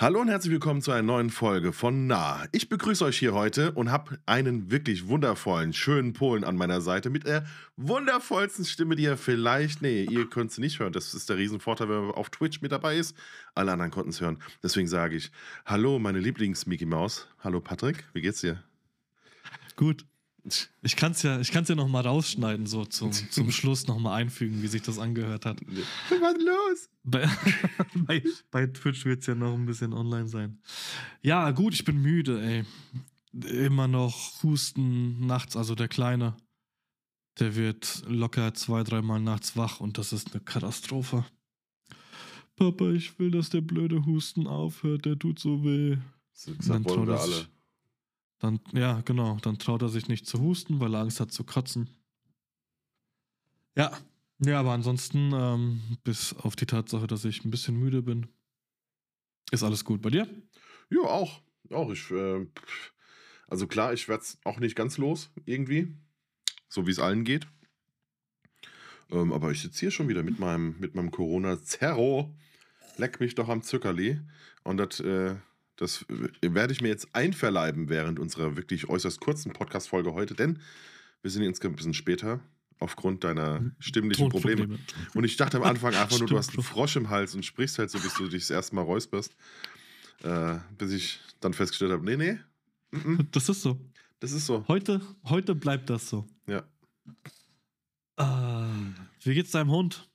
Hallo und herzlich willkommen zu einer neuen Folge von Nah. Ich begrüße euch hier heute und habe einen wirklich wundervollen, schönen Polen an meiner Seite mit der wundervollsten Stimme, die ihr vielleicht, nee, ihr könnt sie nicht hören. Das ist der Riesenvorteil, wenn man auf Twitch mit dabei ist. Alle anderen konnten es hören. Deswegen sage ich, hallo meine Lieblings-Mickey Maus. Hallo Patrick, wie geht's dir? Gut. Ich kann es ja, ja noch mal rausschneiden, so zum, zum Schluss noch mal einfügen, wie sich das angehört hat. Was los? Bei, bei, bei Twitch wird es ja noch ein bisschen online sein. Ja, gut, ich bin müde, ey. Immer noch Husten nachts, also der Kleine. Der wird locker zwei, dreimal nachts wach und das ist eine Katastrophe. Papa, ich will, dass der blöde Husten aufhört, der tut so weh. Das wollen wir alle. Dann, ja, genau. Dann traut er sich nicht zu husten, weil er Angst hat zu kotzen. Ja. Ja, aber ansonsten, ähm, bis auf die Tatsache, dass ich ein bisschen müde bin, ist alles gut. Bei dir? Ja, auch. Auch. Ich, äh, also klar, ich werde es auch nicht ganz los, irgendwie. So wie es allen geht. Ähm, aber ich sitze hier schon wieder mit meinem, mit meinem Corona-Zerro. Leck mich doch am Zuckerli. Und das äh, das werde ich mir jetzt einverleiben während unserer wirklich äußerst kurzen Podcast-Folge heute, denn wir sind jetzt ein bisschen später aufgrund deiner hm. stimmlichen Probleme. Und ich dachte am Anfang einfach nur, du hast einen Frosch im Hals und sprichst halt so, bis du dich das erste Mal räusperst. Äh, bis ich dann festgestellt habe, nee, nee. M Das ist so. Das ist so. Heute, heute bleibt das so. Ja. Uh, wie geht's deinem Hund?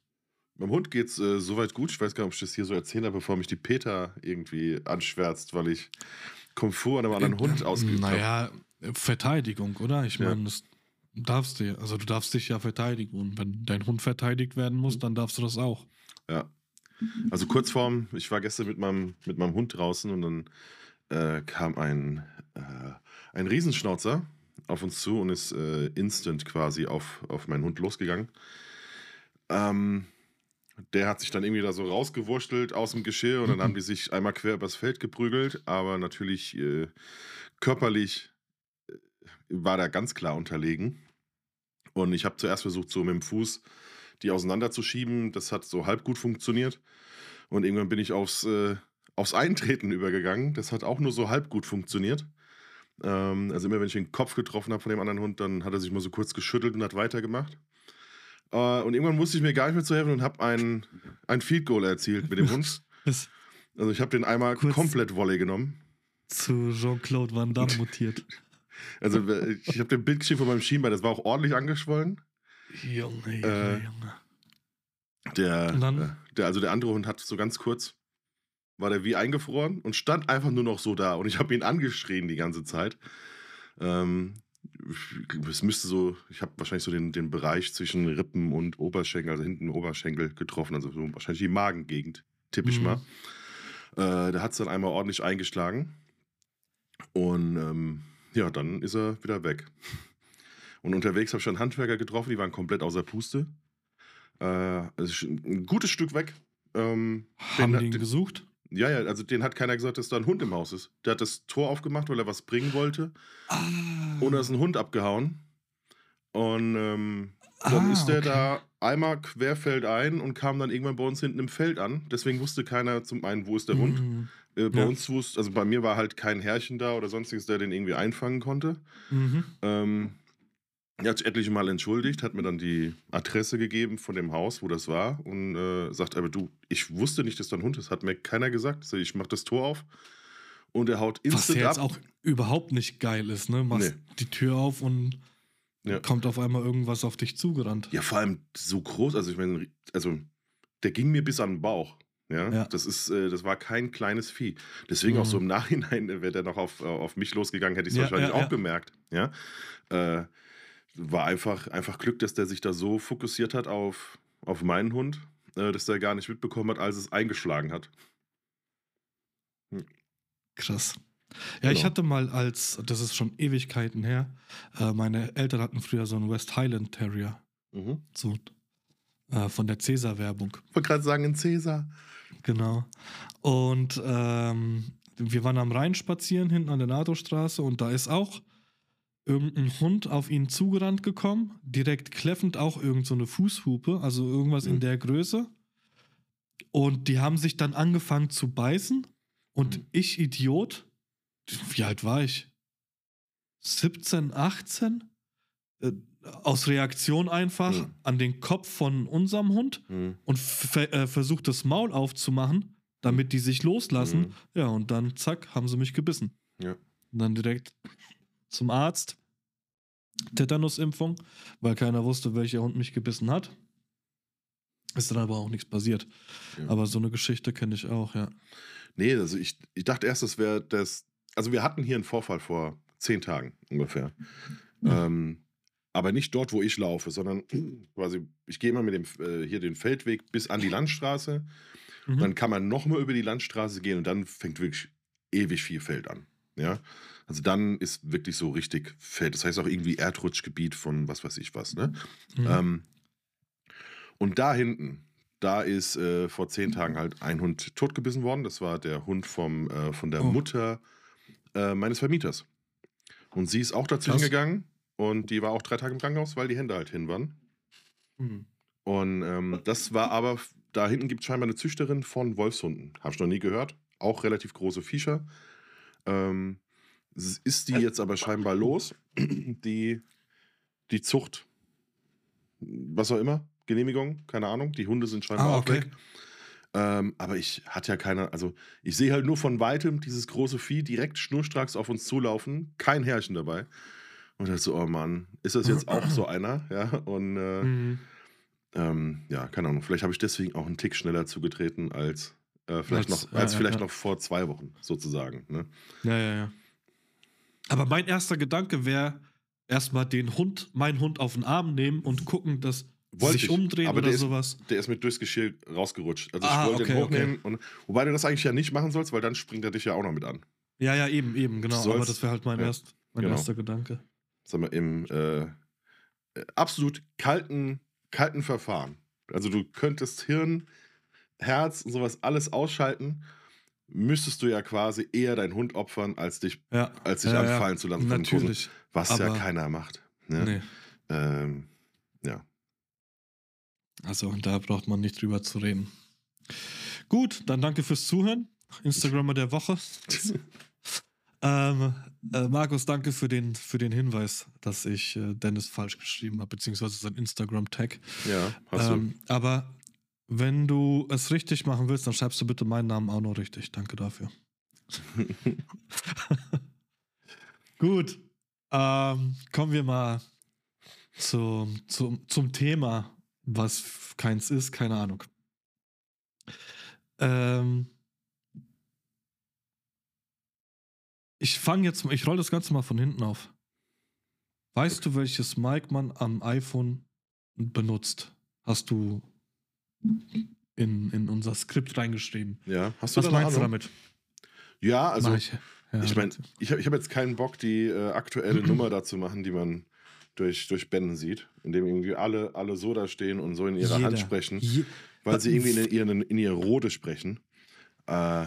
Meinem Hund geht's äh, soweit gut. Ich weiß gar nicht, ob ich das hier so erzähle, bevor mich die Peter irgendwie anschwärzt, weil ich Komfort an einem anderen Hund äh, ausgeübt habe. Naja, Verteidigung, oder? Ich ja. meine, das darfst du, also du darfst dich ja verteidigen. Und wenn dein Hund verteidigt werden muss, dann darfst du das auch. Ja. Also kurz vorm, ich war gestern mit meinem, mit meinem Hund draußen und dann äh, kam ein, äh, ein Riesenschnauzer auf uns zu und ist äh, instant quasi auf, auf meinen Hund losgegangen. Ähm, der hat sich dann irgendwie da so rausgewurschtelt aus dem Geschirr und dann haben die sich einmal quer übers Feld geprügelt, aber natürlich äh, körperlich äh, war der ganz klar unterlegen. Und ich habe zuerst versucht, so mit dem Fuß die auseinanderzuschieben. Das hat so halb gut funktioniert. Und irgendwann bin ich aufs, äh, aufs Eintreten übergegangen. Das hat auch nur so halb gut funktioniert. Ähm, also immer wenn ich den Kopf getroffen habe von dem anderen Hund, dann hat er sich mal so kurz geschüttelt und hat weitergemacht. Uh, und irgendwann musste ich mir gar nicht mehr zu helfen und habe ein, ein Field Goal erzielt mit dem Hund. also ich habe den einmal Kurz komplett Volley genommen. Zu Jean-Claude Van Damme mutiert. Also ich habe den Bild geschrieben von meinem Schienbein, das war auch ordentlich angeschwollen. Junge, Junge, äh, Junge. Der, äh, der, also der andere Hund hat so ganz kurz, war der wie eingefroren und stand einfach nur noch so da. Und ich habe ihn angeschrien die ganze Zeit. Ähm, es müsste so, ich habe wahrscheinlich so den, den Bereich zwischen Rippen und Oberschenkel, also hinten Oberschenkel getroffen, also so wahrscheinlich die Magengegend, tippe ich mhm. mal. Äh, da hat es dann einmal ordentlich eingeschlagen. Und ähm, ja, dann ist er wieder weg. Und unterwegs habe ich schon Handwerker getroffen, die waren komplett außer Puste. Äh, also ein gutes Stück weg. Ähm, Haben die ihn gesucht? Ja, ja, also den hat keiner gesagt, dass da ein Hund im Haus ist. Der hat das Tor aufgemacht, weil er was bringen wollte. Ah. Und da ist ein Hund abgehauen. Und ähm, dann ah, ist der okay. da einmal querfeldein und kam dann irgendwann bei uns hinten im Feld an. Deswegen wusste keiner zum einen, wo ist der Hund. Mhm. Äh, bei ja. uns wusste, also bei mir war halt kein Herrchen da oder sonstiges, der den irgendwie einfangen konnte. Mhm. Ähm, er hat sich etliche Mal entschuldigt, hat mir dann die Adresse gegeben von dem Haus, wo das war und äh, sagt, aber du, ich wusste nicht, dass da ein Hund ist, hat mir keiner gesagt. Also ich mach das Tor auf und er haut instant Was ja jetzt auch überhaupt nicht geil ist, ne? Machst nee. die Tür auf und ja. kommt auf einmal irgendwas auf dich zugerannt. Ja, vor allem so groß, also ich meine, also der ging mir bis an den Bauch. Ja, ja. Das, ist, äh, das war kein kleines Vieh. Deswegen mhm. auch so im Nachhinein, wäre der noch auf, auf mich losgegangen, hätte ich es ja, wahrscheinlich auch gemerkt. Ja. Äh, war einfach, einfach Glück, dass der sich da so fokussiert hat auf, auf meinen Hund, äh, dass der gar nicht mitbekommen hat, als es eingeschlagen hat. Hm. Krass. Ja, genau. ich hatte mal als, das ist schon Ewigkeiten her, äh, meine Eltern hatten früher so einen West Highland Terrier. Mhm. So äh, von der Cäsar-Werbung. Ich wollte gerade sagen, in Cäsar. Genau. Und ähm, wir waren am Rhein spazieren, hinten an der NATO-Straße, und da ist auch irgendein Hund auf ihn zugerannt gekommen, direkt kläffend auch irgendeine so Fußhupe, also irgendwas mhm. in der Größe. Und die haben sich dann angefangen zu beißen. Und Mhm. ich, Idiot, wie alt war ich? 17, 18? Äh, aus Reaktion einfach Mhm. an den Kopf von unserem Hund Mhm. und ver äh, versucht das Maul aufzumachen, damit die sich loslassen. Mhm. Ja, und dann zack, haben sie mich gebissen. Ja. Und dann direkt zum Arzt. Tetanusimpfung, weil keiner wusste, welcher Hund mich gebissen hat. Ist dann aber auch nichts passiert. Ja. Aber so eine Geschichte kenne ich auch, ja. Nee, also ich, ich dachte erst, das wäre das. Also wir hatten hier einen Vorfall vor zehn Tagen ungefähr. Ähm, aber nicht dort, wo ich laufe, sondern quasi, ich gehe immer mit dem äh, hier den Feldweg bis an die Landstraße. Mhm. Dann kann man nochmal über die Landstraße gehen und dann fängt wirklich ewig viel Feld an. Ja. Also dann ist wirklich so richtig Feld. Das heißt auch irgendwie Erdrutschgebiet von was weiß ich was. Ne? Mhm. Ähm, und da hinten, da ist äh, vor zehn Tagen halt ein Hund totgebissen worden. Das war der Hund vom, äh, von der Oh. Mutter äh, meines Vermieters. Und sie ist auch dazwischen Krass. gegangen und die war auch drei Tage im Krankenhaus, weil die Hände halt hin waren. Mhm. Und ähm, das war aber, da hinten gibt es scheinbar eine Züchterin von Wolfshunden. Habe ich noch nie gehört. Auch relativ große Viecher. Ähm, ist die jetzt aber scheinbar los, die, die Zucht, was auch immer, Genehmigung, keine Ahnung. Die Hunde sind scheinbar Ah, auch okay. weg. Ähm, aber ich hatte ja keine, also ich sehe halt nur von weitem dieses große Vieh direkt schnurstracks auf uns zulaufen, kein Härchen dabei. Und dachte so, oh Mann, ist das jetzt auch so einer? Ja, und äh, Mhm. ähm, ja, keine Ahnung, vielleicht habe ich deswegen auch einen Tick schneller zugetreten als äh, vielleicht, Als- noch, als ja, ja, vielleicht ja. noch vor zwei Wochen, sozusagen. Ne? Ja, ja, ja. Aber mein erster Gedanke wäre, erstmal den Hund, meinen Hund auf den Arm nehmen und gucken, dass Wollte sich ich, umdrehen aber oder der ist- sowas. Der ist mit durchs Geschirr rausgerutscht. Also ich Ah, wollte okay, ihn hochnehmen. Und, wobei du das eigentlich ja nicht machen sollst, weil dann springt er dich ja auch noch mit an. Ja, ja, eben, eben, genau. Sollst- aber das wäre halt mein, ja, erst, mein genau. erster Gedanke. Sag mal, im äh, absolut kalten, kalten Verfahren. Also du könntest Hirn, Herz und sowas alles ausschalten, müsstest du ja quasi eher deinen Hund opfern, als dich, Ja. als dich ja, ja. anfallen zu lassen. Natürlich. Was ja aber- keiner macht. Ne? Nee. Ähm, ja. Also da braucht man nicht drüber zu reden. Gut, dann danke fürs Zuhören. Instagrammer der Woche. ähm, äh, Markus, danke für den, für den Hinweis, dass ich äh, Dennis falsch geschrieben habe, beziehungsweise sein Instagram-Tag. Ja, hast du. Ähm, aber wenn du es richtig machen willst, dann schreibst du bitte meinen Namen auch noch richtig. Danke dafür. Gut. Ähm, kommen wir mal zum, zum, zum Thema, was keins ist, keine Ahnung. Ähm, ich fange jetzt, ich roll das Ganze mal von hinten auf. Weißt du, welches Mic man am iPhone benutzt? Hast du in, in unser Skript reingeschrieben. Ja, hast du Was meinst du Ahnung? damit? Ja, also ich, Ja, meine, ich habe ich hab jetzt keinen Bock, die äh, aktuelle Nummer da zu machen, die man durch, durch Bänden sieht, indem irgendwie alle, alle so da stehen und so in ihrer Hand jeder- sprechen, je- weil sie irgendwie in, ihren, in ihre Rode sprechen. Äh,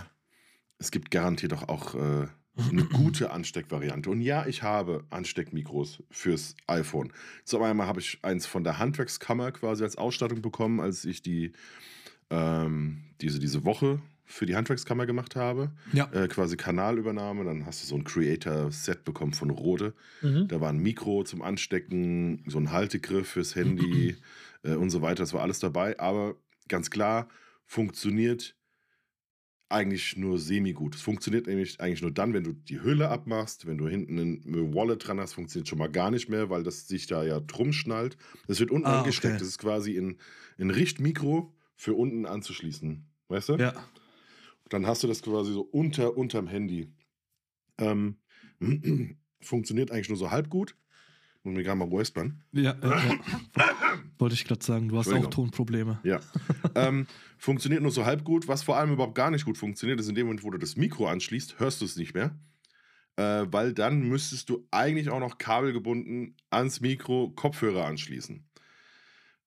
es gibt garantiert auch, auch äh, eine gute Ansteckvariante. Und ja, ich habe Ansteckmikros fürs iPhone. Zum einmal habe ich eins von der Handwerkskammer quasi als Ausstattung bekommen, als ich die ähm, diese, diese Woche für die Handwerkskammer gemacht habe. Ja. Äh, quasi Kanalübernahme. Dann hast du so ein Creator-Set bekommen von Rode. Mhm. Da war ein Mikro zum Anstecken, so ein Haltegriff fürs Handy äh, und so weiter. Das war alles dabei. Aber ganz klar, funktioniert eigentlich nur semi-gut. Es funktioniert nämlich eigentlich nur dann, wenn du die Hülle abmachst, wenn du hinten ein Wallet dran hast, funktioniert schon mal gar nicht mehr, weil das sich da ja drum schnallt. Das wird unten Ah, angesteckt. okay. Das ist quasi ein, ein Richtmikro für unten anzuschließen. Weißt du? Ja. Dann hast du das quasi so unter unterm Handy. Ähm, funktioniert eigentlich nur so halb gut. Muss mir gerade mal räuspern. Ja, ja, ja. Wollte ich gerade sagen, du hast auch. Tonprobleme. Ja. ähm, funktioniert nur so halb gut. Was vor allem überhaupt gar nicht gut funktioniert, ist in dem Moment, wo du das Mikro anschließt, hörst du es nicht mehr. Äh, weil dann müsstest du eigentlich auch noch kabelgebunden ans Mikro Kopfhörer anschließen.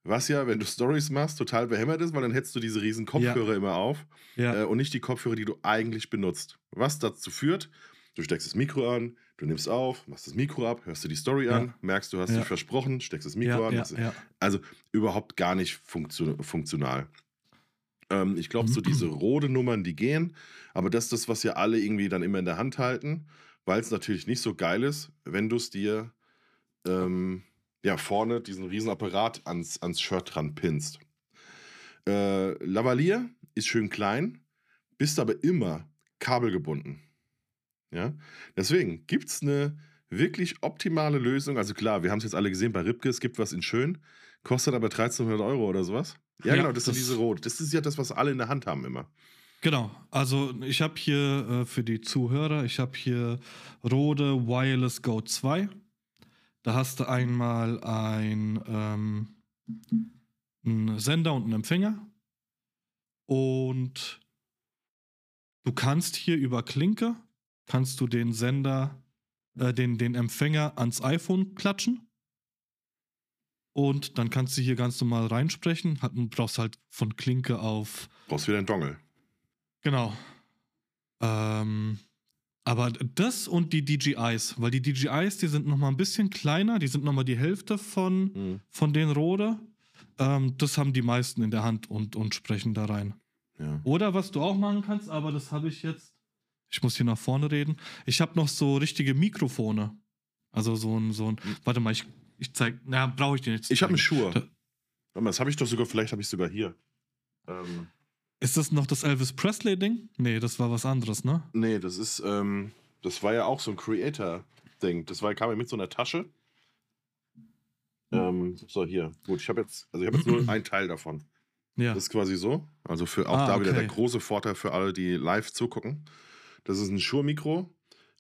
Was ja, wenn du Stories machst, total behämmert ist, weil dann hättest du diese riesen Kopfhörer immer auf Ja. äh, und nicht die Kopfhörer, die du eigentlich benutzt. Was dazu führt, du steckst das Mikro an, du nimmst auf, machst das Mikro ab, hörst du die Story Ja. an, merkst, du hast Ja. dich versprochen, steckst das Mikro ja, an. Also überhaupt gar nicht funktio funktional. Ähm, ich glaube, so diese rote Nummern, die gehen. Aber das ist das, was ja alle irgendwie dann immer in der Hand halten, weil es natürlich nicht so geil ist, wenn du es dir ähm, ja, vorne diesen riesen Apparat ans, ans Shirt dran pinst. Äh, Lavalier ist schön klein, bist aber immer kabelgebunden. Ja? Deswegen gibt es eine wirklich optimale Lösung. Also klar, wir haben es jetzt alle gesehen bei Ripke, es gibt was in schön, kostet aber 1300 Euro oder sowas. Ja, Ja, genau, das, das- ist diese Rot. Das ist ja das, was alle in der Hand haben immer. Genau, also ich habe hier äh, für die Zuhörer, ich habe hier Rode Wireless Go 2. Da hast du einmal ein, ähm, einen Sender und einen Empfänger. Und du kannst hier über Klinke, kannst du den Sender, äh, den, den Empfänger ans iPhone klatschen. Und dann kannst du hier ganz normal reinsprechen. Hat, brauchst halt von Klinke auf Brauchst wieder einen Dongle. Genau. Ähm, aber das und die DJIs, weil die DJIs, die sind noch mal ein bisschen kleiner, die sind noch mal die Hälfte von, Mhm. von den Rode. Ähm, das haben die meisten in der Hand und, und sprechen da rein. Ja. Oder was du auch machen kannst, aber das habe ich jetzt. Ich muss hier nach vorne reden. Ich habe noch so richtige Mikrofone. Also so ein, so ein. Warte mal, ich, ich zeig. Na, brauche ich den jetzt. Hm. Ich habe zeigen. Schuhe. Da- Warte mal, das habe ich doch sogar, vielleicht habe ich sogar hier. Ähm, Ist das noch das Elvis Presley-Ding? Nee, das war was anderes, ne? nee, das ist, ähm, das war ja auch so ein Creator-Ding. Das war, kam ja mit so einer Tasche. Ähm, so, hier. Gut, ich habe jetzt, also ich habe jetzt nur einen Teil davon. Ja. Das ist quasi so. Also für auch Ah, da wieder der große Vorteil für alle, die live zugucken. Das ist ein Schuhe-Mikro,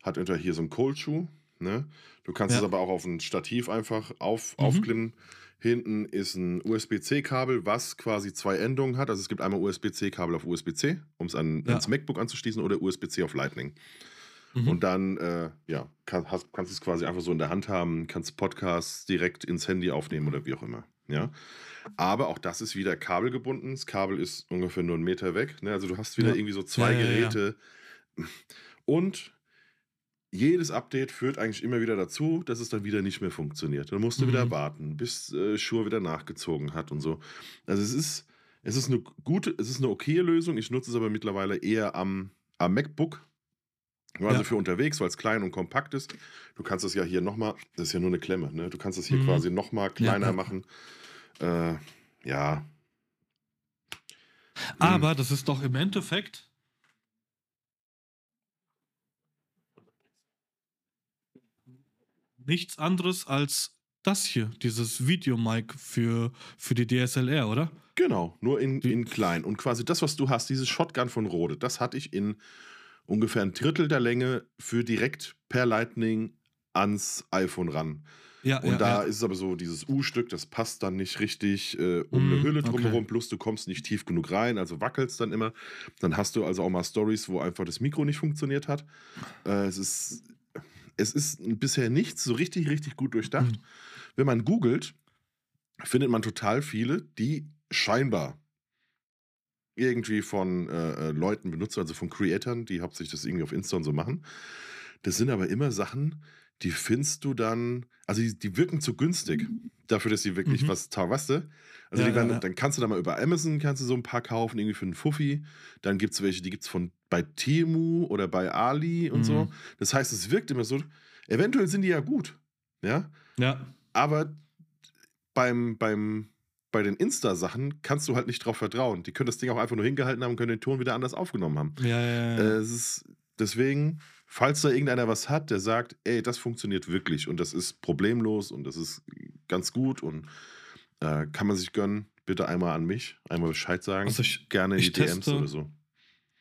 hat unter hier so einen Cold-Schuh. Ne? Du kannst Ja. es aber auch auf ein Stativ einfach auf, Mhm. aufklimmen. Hinten ist ein USB-C-Kabel, was quasi zwei Endungen hat. Also es gibt einmal USB-C-Kabel auf USB-C, um es an, Ja. ans MacBook anzuschließen, oder USB-C auf Lightning. Mhm. Und dann, äh, ja, kann, hast, kannst du es quasi einfach so in der Hand haben, kannst Podcasts direkt ins Handy aufnehmen oder wie auch immer. Ja. Aber auch das ist wieder kabelgebunden. Das Kabel ist ungefähr nur einen Meter weg. Ne? Also du hast wieder Ja. irgendwie so zwei Ja, ja, ja. Und jedes Update führt eigentlich immer wieder dazu, dass es dann wieder nicht mehr funktioniert. Dann musst du wieder Mhm. warten, bis äh, Shure wieder nachgezogen hat und so. Also es ist, es ist eine gute, es ist eine okaye Lösung. Ich nutze es aber mittlerweile eher am, am MacBook. Also Ja. für unterwegs, weil es klein und kompakt ist. Du kannst es ja hier nochmal, das ist ja nur eine Klemme, ne? Du kannst es hier Mhm. quasi nochmal kleiner ja. machen. Äh, ja. Aber das ist doch im Endeffekt. Nichts anderes als das hier, dieses Videomic für, für die DSLR, oder? Genau, nur in, in klein. Und quasi das, was du hast, dieses Shotgun von Rode, das hatte ich in ungefähr ein Drittel der Länge für direkt per Lightning ans iPhone ran. Ja, Und ja, da ja. ist es aber so, dieses U-Stück, das passt dann nicht richtig äh, um Mm, eine Hülle okay. drumherum, plus du kommst nicht tief genug rein, also wackelst dann immer. Dann hast du also auch mal Stories, wo einfach das Mikro nicht funktioniert hat. Äh, es ist, es ist bisher nichts so richtig, richtig gut durchdacht. Mhm. Wenn man googelt, findet man total viele, die scheinbar irgendwie von äh, äh, Leuten benutzt, also von Creatoren, die hauptsächlich das irgendwie auf Insta und so machen. Das sind aber immer Sachen, die findest du dann, also die, die wirken zu günstig dafür, dass sie wirklich Mhm. was weißt du? Also Ja, werden, ja, dann kannst du da mal über Amazon kannst du so ein paar kaufen, irgendwie für einen Fuffi. Dann gibt es welche, die gibt es von bei Temu oder bei Ali und so. Mhm. Das heißt, es wirkt immer so, eventuell sind die ja gut, ja, Ja, aber beim, beim, bei den Insta-Sachen kannst du halt nicht drauf vertrauen. Die können das Ding auch einfach nur hingehalten haben und können den Ton wieder anders aufgenommen haben. ja, ja. Äh, ja. es ist deswegen, falls da irgendeiner was hat, der sagt, ey, das funktioniert wirklich und das ist problemlos und das ist ganz gut und äh, kann man sich gönnen, bitte einmal an mich, einmal Bescheid sagen. Also ich, Gerne die ich DMs teste- oder so.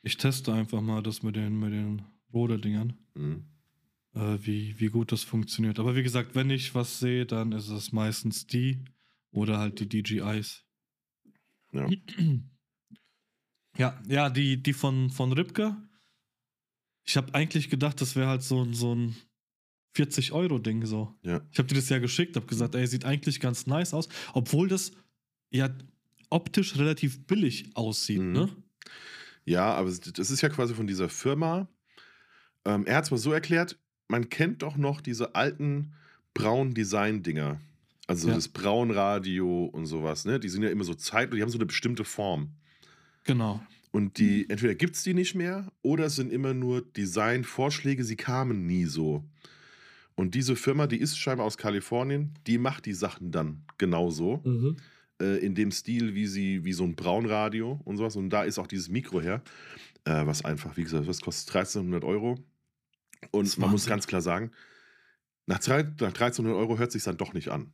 ich teste einfach mal das mit den, mit den Rode-Dingern, Mhm. äh, wie, wie gut das funktioniert. Aber wie gesagt, wenn ich was sehe, dann ist es meistens die oder halt die DJIs. Ja. Ja, ja, die, die von, von Ripke. Ich habe eigentlich gedacht, das wäre halt so, so ein 40-Euro-Ding so. Ja. Ich habe dir das ja geschickt, habe gesagt, ey, sieht eigentlich ganz nice aus, obwohl das ja optisch relativ billig aussieht, Mhm. ne? Ja, aber es- das ist ja quasi von dieser Firma. Ähm, er hat es mal so erklärt, man kennt doch noch diese alten braunen Design-Dinger. Also Ja. das Braunradio und sowas, ne? Die sind ja immer so zeit, die haben so eine bestimmte Form. Genau. Und die, entweder gibt es die nicht mehr oder es sind immer nur Designvorschläge, sie kamen nie so. Und diese Firma, die ist scheinbar aus Kalifornien, die macht die Sachen dann genauso. Mhm. Äh, in dem Stil, wie sie, wie so ein Braunradio und sowas. Und da ist auch dieses Mikro her, äh, was einfach, wie gesagt, was kostet 1300 Euro. Und Das man muss ganz klar sagen, nach, drei, nach 1300 Euro hört sich dann doch nicht an.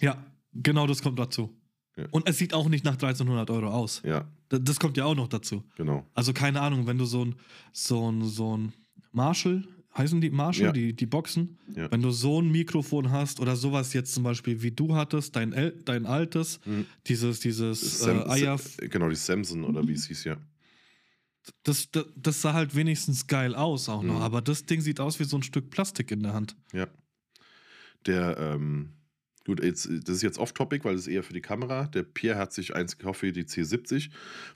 Ja, genau das kommt dazu. Ja. Und es sieht auch nicht nach 1300 Euro aus. Ja, D- Das kommt ja auch noch dazu. genau. Also keine Ahnung, wenn du so ein, so ein, so ein Marshall, heißen die Marshall, Ja. die, die Boxen, Ja. wenn du so ein Mikrofon hast oder sowas jetzt zum Beispiel wie du hattest, dein, El dein altes, Mhm. dieses, dieses Sam, äh, Eier, genau, die Samson oder wie es hieß, ja. das, das, das sah halt wenigstens geil aus auch noch, Mhm. aber das Ding sieht aus wie so ein Stück Plastik in der Hand. Ja. Der, ähm, gut, jetzt, das ist jetzt off-topic, weil es eher für die Kamera. Der Pierre hat sich eins gekauft für die C70,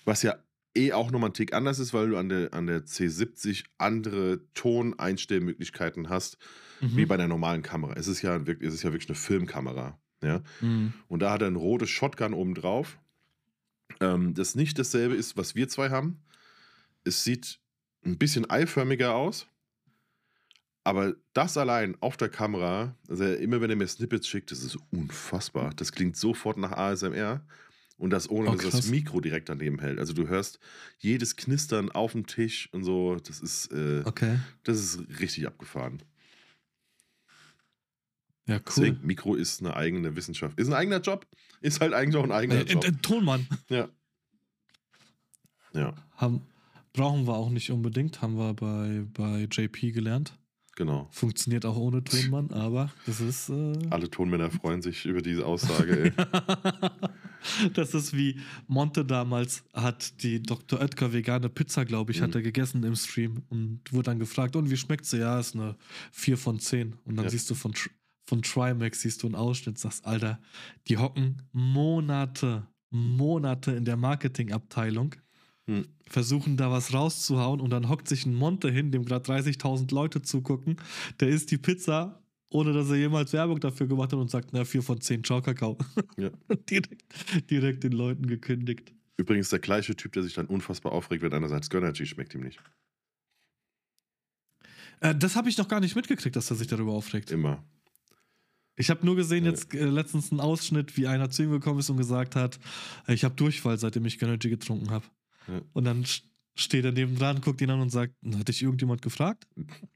was ja eh auch nochmal ein Tick anders ist, weil du an der, an der C70 andere Toneinstellmöglichkeiten hast, Mhm. wie bei der normalen Kamera. Es ist ja wirklich, es ist ja wirklich eine Filmkamera. Ja? Mhm. Und da hat er ein rotes Shotgun oben drauf. Ähm, das nicht dasselbe ist, was wir zwei haben. Es sieht ein bisschen eiförmiger aus. Aber das allein auf der Kamera, also immer wenn er mir Snippets schickt, das ist unfassbar. Das klingt sofort nach ASMR. Und das ohne, Oh, dass das. Mikro direkt daneben hält. Also du hörst jedes Knistern auf dem Tisch und so. Das ist, äh, Okay. das ist richtig abgefahren. Ja, cool. Deswegen, Mikro ist eine eigene Wissenschaft. Ist ein eigener Job. Ist halt eigentlich auch ein eigener Äh, Job. äh, Tonmann. Ja. Ja, Haben, brauchen wir auch nicht unbedingt, haben wir bei, bei JP gelernt. genau. Funktioniert auch ohne Tonmann, aber das ist. Äh, Alle Tonmänner freuen sich über diese Aussage. Das ist wie Monte damals hat die Dr. Oetker vegane Pizza, glaube ich, hat Mhm. er gegessen im Stream und wurde dann gefragt, und wie schmeckt sie? Ja, ist eine 4 von 10. Und dann Ja. siehst du von, von Trimax, siehst du einen Ausschnitt, sagst, Alter, die hocken Monate, Monate in der Marketingabteilung, Hm. versuchen da was rauszuhauen und dann hockt sich ein Monte hin, dem gerade 30.000 Leute zugucken, der isst die Pizza, ohne dass er jemals Werbung dafür gemacht hat und sagt, na, 4 von 10, ciao, Kakao. Ja. direkt, direkt den Leuten gekündigt. Übrigens der gleiche Typ, der sich dann unfassbar aufregt, wenn einer sagt, Gönnergy schmeckt ihm nicht. Äh, das habe ich noch gar nicht mitgekriegt, dass er sich darüber aufregt. Immer. Ich habe nur gesehen jetzt äh, letztens einen Ausschnitt, wie einer zu ihm gekommen ist und gesagt hat, äh, ich habe Durchfall, seitdem ich Energy getrunken habe. Ja. Und dann st- steht er nebendran, guckt ihn an und sagt, hat dich irgendjemand gefragt?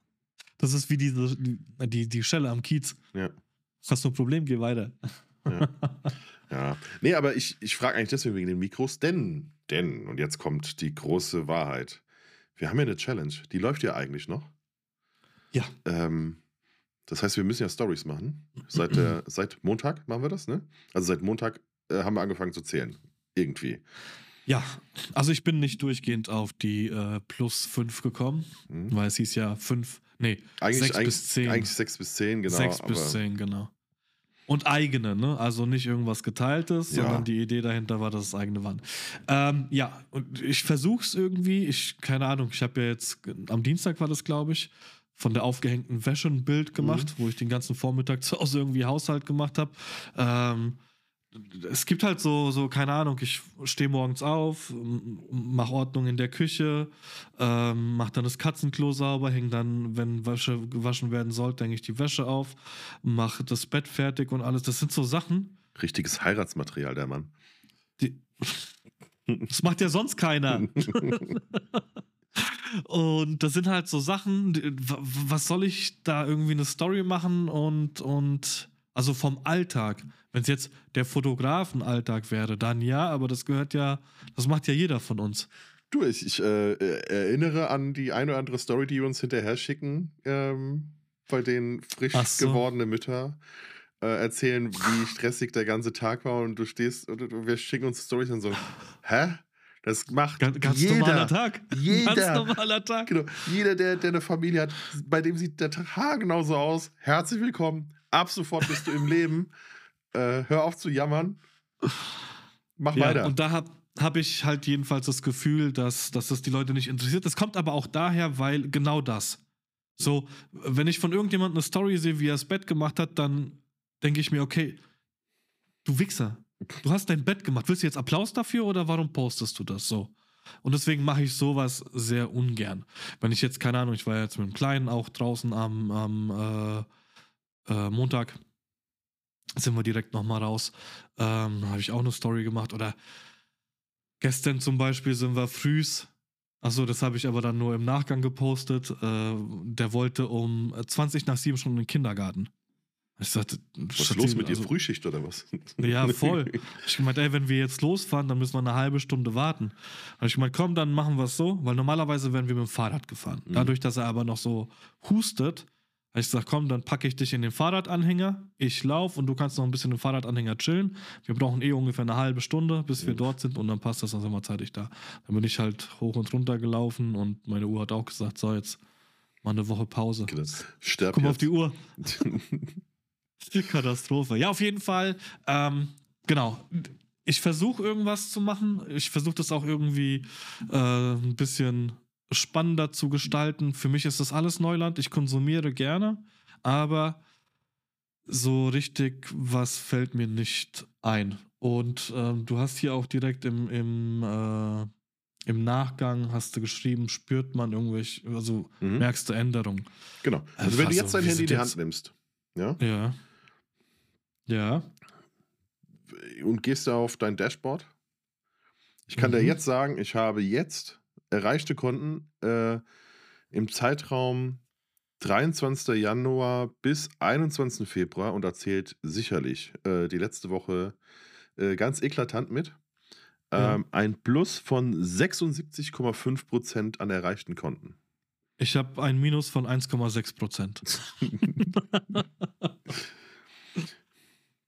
Das ist wie diese, die, die Schelle am Kiez. Ja. Hast du ein Problem, geh weiter. Ja. ja. Nee, aber ich, ich frage eigentlich deswegen wegen den Mikros, denn, denn, und jetzt kommt die große Wahrheit. Wir haben ja eine Challenge, die läuft ja eigentlich noch. Ja. Ähm, das heißt, wir müssen ja Stories machen. Seit, der, seit Montag machen wir das, ne? Also seit Montag äh, haben wir angefangen zu zählen. Irgendwie. Ja, also ich bin nicht durchgehend auf die äh, plus 5 gekommen, Mhm. weil es hieß ja 5, nee, Eigentlich, Sechs eigentlich, bis zehn. eigentlich sechs bis zehn, genau. 6 aber, bis 10, genau. Und eigene, ne? Also nicht irgendwas geteiltes, Ja. sondern die Idee dahinter war, dass es eigene waren. Ähm, ja, und ich versuch's irgendwie, ich, keine Ahnung, ich habe ja jetzt, am Dienstag war das, glaube ich, von der aufgehängten Wäsche ein Bild gemacht, wo ich den ganzen Vormittag zu Hause irgendwie Haushalt gemacht habe. Ähm, es gibt halt so, so, keine Ahnung, ich stehe morgens auf, mache Ordnung in der Küche, ähm, mache dann das Katzenklo sauber, hänge dann, wenn Wäsche gewaschen werden sollte, hänge ich die Wäsche auf, mache das Bett fertig und alles. Das sind so Sachen, Richtiges Heiratsmaterial, der Mann. die. Das macht ja sonst keiner. Und das sind halt so Sachen, was soll ich da irgendwie eine Story machen und, und also vom Alltag. Wenn es jetzt der Fotografenalltag wäre, dann ja, aber das gehört ja, das macht ja jeder von uns. Du, ich, ich äh, äh, erinnere an die eine oder andere Story, die wir uns hinterher schicken, ähm, bei denen frisch so. gewordene Mütter äh, erzählen, wie stressig der ganze Tag war und du stehst und wir schicken uns Stories und so, hä? Das macht Ganz, ganz jeder. normaler Tag. Jeder. Ganz normaler Tag. Genau. Jeder, der, der eine Familie hat, bei dem sieht der Tag haargenau so aus. Herzlich willkommen. Ab sofort bist du im Leben. Äh, hör auf zu jammern. Mach Ja, weiter. und da habe hab ich halt jedenfalls das Gefühl, dass, dass das die Leute nicht interessiert. Das kommt aber auch daher, weil genau das. So, wenn ich von irgendjemandem eine Story sehe, wie er das Bett gemacht hat, dann denke ich mir, okay, du Wichser, du hast dein Bett gemacht. Willst du jetzt Applaus dafür oder warum postest du das so? Und deswegen mache ich sowas sehr ungern. Wenn ich jetzt, keine Ahnung, ich war jetzt mit dem Kleinen auch draußen am, am äh, äh, Montag, sind wir direkt nochmal raus. Ähm, habe ich auch eine Story gemacht. Oder gestern zum Beispiel sind wir frühs. Achso, das habe ich aber dann nur im Nachgang gepostet. Äh, der wollte um 20 nach 7 schon in den Kindergarten. Ich sagte, was ist los mit also, dir? Frühschicht oder was? Ja, voll. Ich meinte, ey, wenn wir jetzt losfahren, dann müssen wir eine halbe Stunde warten. Und ich meinte, komm, dann machen wir es so, weil normalerweise wären wir mit dem Fahrrad gefahren. Mhm. Dadurch, dass er aber noch so hustet, habe ich gesagt, komm, dann packe ich dich in den Fahrradanhänger, ich laufe und du kannst noch ein bisschen im Fahrradanhänger chillen. Wir brauchen eh ungefähr eine halbe Stunde, bis wir dort sind und dann passt das, dann sind wir zeitig da. Dann bin ich halt hoch und runter gelaufen und meine Uhr hat auch gesagt, so, jetzt mal eine Woche Pause. Okay, Sterb Guck mal auf die Uhr. Katastrophe. Ja, auf jeden Fall. Ähm, genau. Ich versuche irgendwas zu machen. Ich versuche das auch irgendwie äh, ein bisschen spannender zu gestalten. Für mich ist das alles Neuland. Ich konsumiere gerne, aber so richtig was fällt mir nicht ein. Und ähm, du hast hier auch direkt im, im, äh, im Nachgang hast du geschrieben, spürt man irgendwelche, also mhm. merkst du Änderungen. Genau. Also, wenn du jetzt dein Handy in die Hand nimmst, ja? Ja. Ja. Und gehst du auf dein Dashboard? Ich kann mhm. dir jetzt sagen, ich habe jetzt erreichte Konten äh, im Zeitraum 23. Januar bis 21. Februar und erzählt sicherlich äh, die letzte Woche äh, ganz eklatant mit. Ähm, ja. Ein Plus von 76,5% an erreichten Konten. Ich habe ein Minus von 1,6%.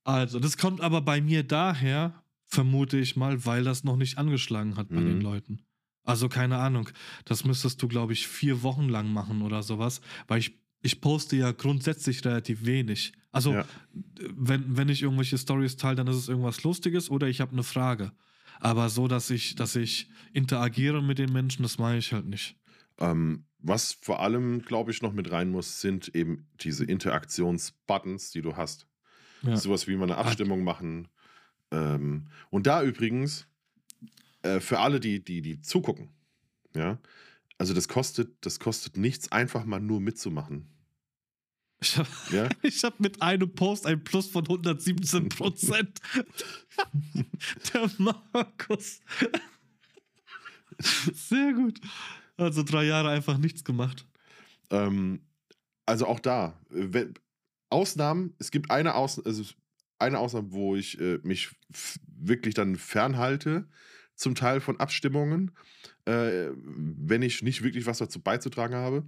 Also, das kommt aber bei mir daher, vermute ich mal, weil das noch nicht angeschlagen hat bei mhm. den Leuten. Also keine Ahnung. Das müsstest du, glaube ich, vier Wochen lang machen oder sowas, weil ich, ich poste ja grundsätzlich relativ wenig. Also, ja. wenn, wenn ich irgendwelche Stories teile, dann ist es irgendwas Lustiges oder ich habe eine Frage. Aber so, dass ich, dass ich interagiere mit den Menschen, das mache ich halt nicht. Ähm, was vor allem, glaube ich, noch mit rein muss, sind eben diese Interaktionsbuttons, die du hast. Ja. Sowas wie mal eine Abstimmung machen. Ähm, und da übrigens, äh, für alle, die, die, die zugucken, ja, also das kostet, das kostet nichts, einfach mal nur mitzumachen. Ich habe ja? hab mit einem Post ein Plus von 117 Prozent. Der Markus. Sehr gut. Also drei Jahre einfach nichts gemacht. Ähm, also auch da, wenn, Ausnahmen, es gibt eine, Aus, also eine Ausnahme, wo ich äh, mich wirklich dann fernhalte, zum Teil von Abstimmungen, äh, wenn ich nicht wirklich was dazu beizutragen habe,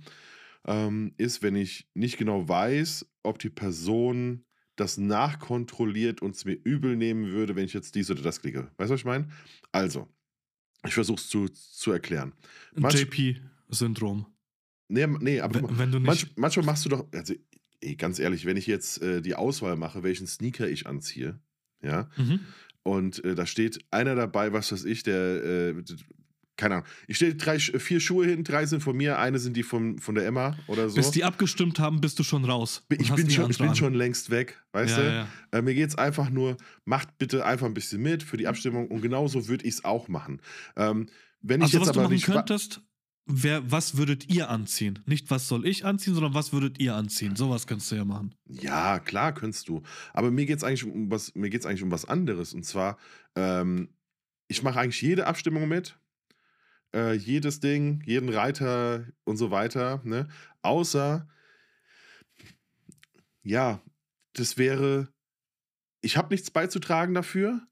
ähm, ist, wenn ich nicht genau weiß, ob die Person das nachkontrolliert und es mir übel nehmen würde, wenn ich jetzt dies oder das klicke. Weißt du, was ich meine? Also, ich versuche es zu, zu erklären. JP-Syndrom. Nee, nee, aber wenn, wenn du nicht manch, manchmal machst du doch, also ey, ganz ehrlich, wenn ich jetzt äh, die Auswahl mache, welchen Sneaker ich anziehe, ja, mhm. Und äh, da steht einer dabei, was weiß ich, der, äh, keine Ahnung, ich stelle drei, vier Schuhe hin, drei sind von mir, eine sind die von, von der Emma oder so. Bis die abgestimmt haben, bist du schon raus. Ich, bin schon, ich bin schon längst weg, weißt ja, du? Ja. Äh, mir geht es einfach nur, macht bitte einfach ein bisschen mit für die Abstimmung und genauso würde ich es auch machen. Ähm, wenn ich also, jetzt was aber du machen könntest, wer, was würdet ihr anziehen? Nicht, was soll ich anziehen, sondern was würdet ihr anziehen? Sowas könntest du ja machen. Ja, klar, könntest du. Aber mir geht es eigentlich um was, eigentlich um was anderes. Und zwar, ähm, ich mache eigentlich jede Abstimmung mit. Äh, jedes Ding, jeden Reiter und so weiter. Ne? Außer, ja, das wäre, ich habe nichts beizutragen dafür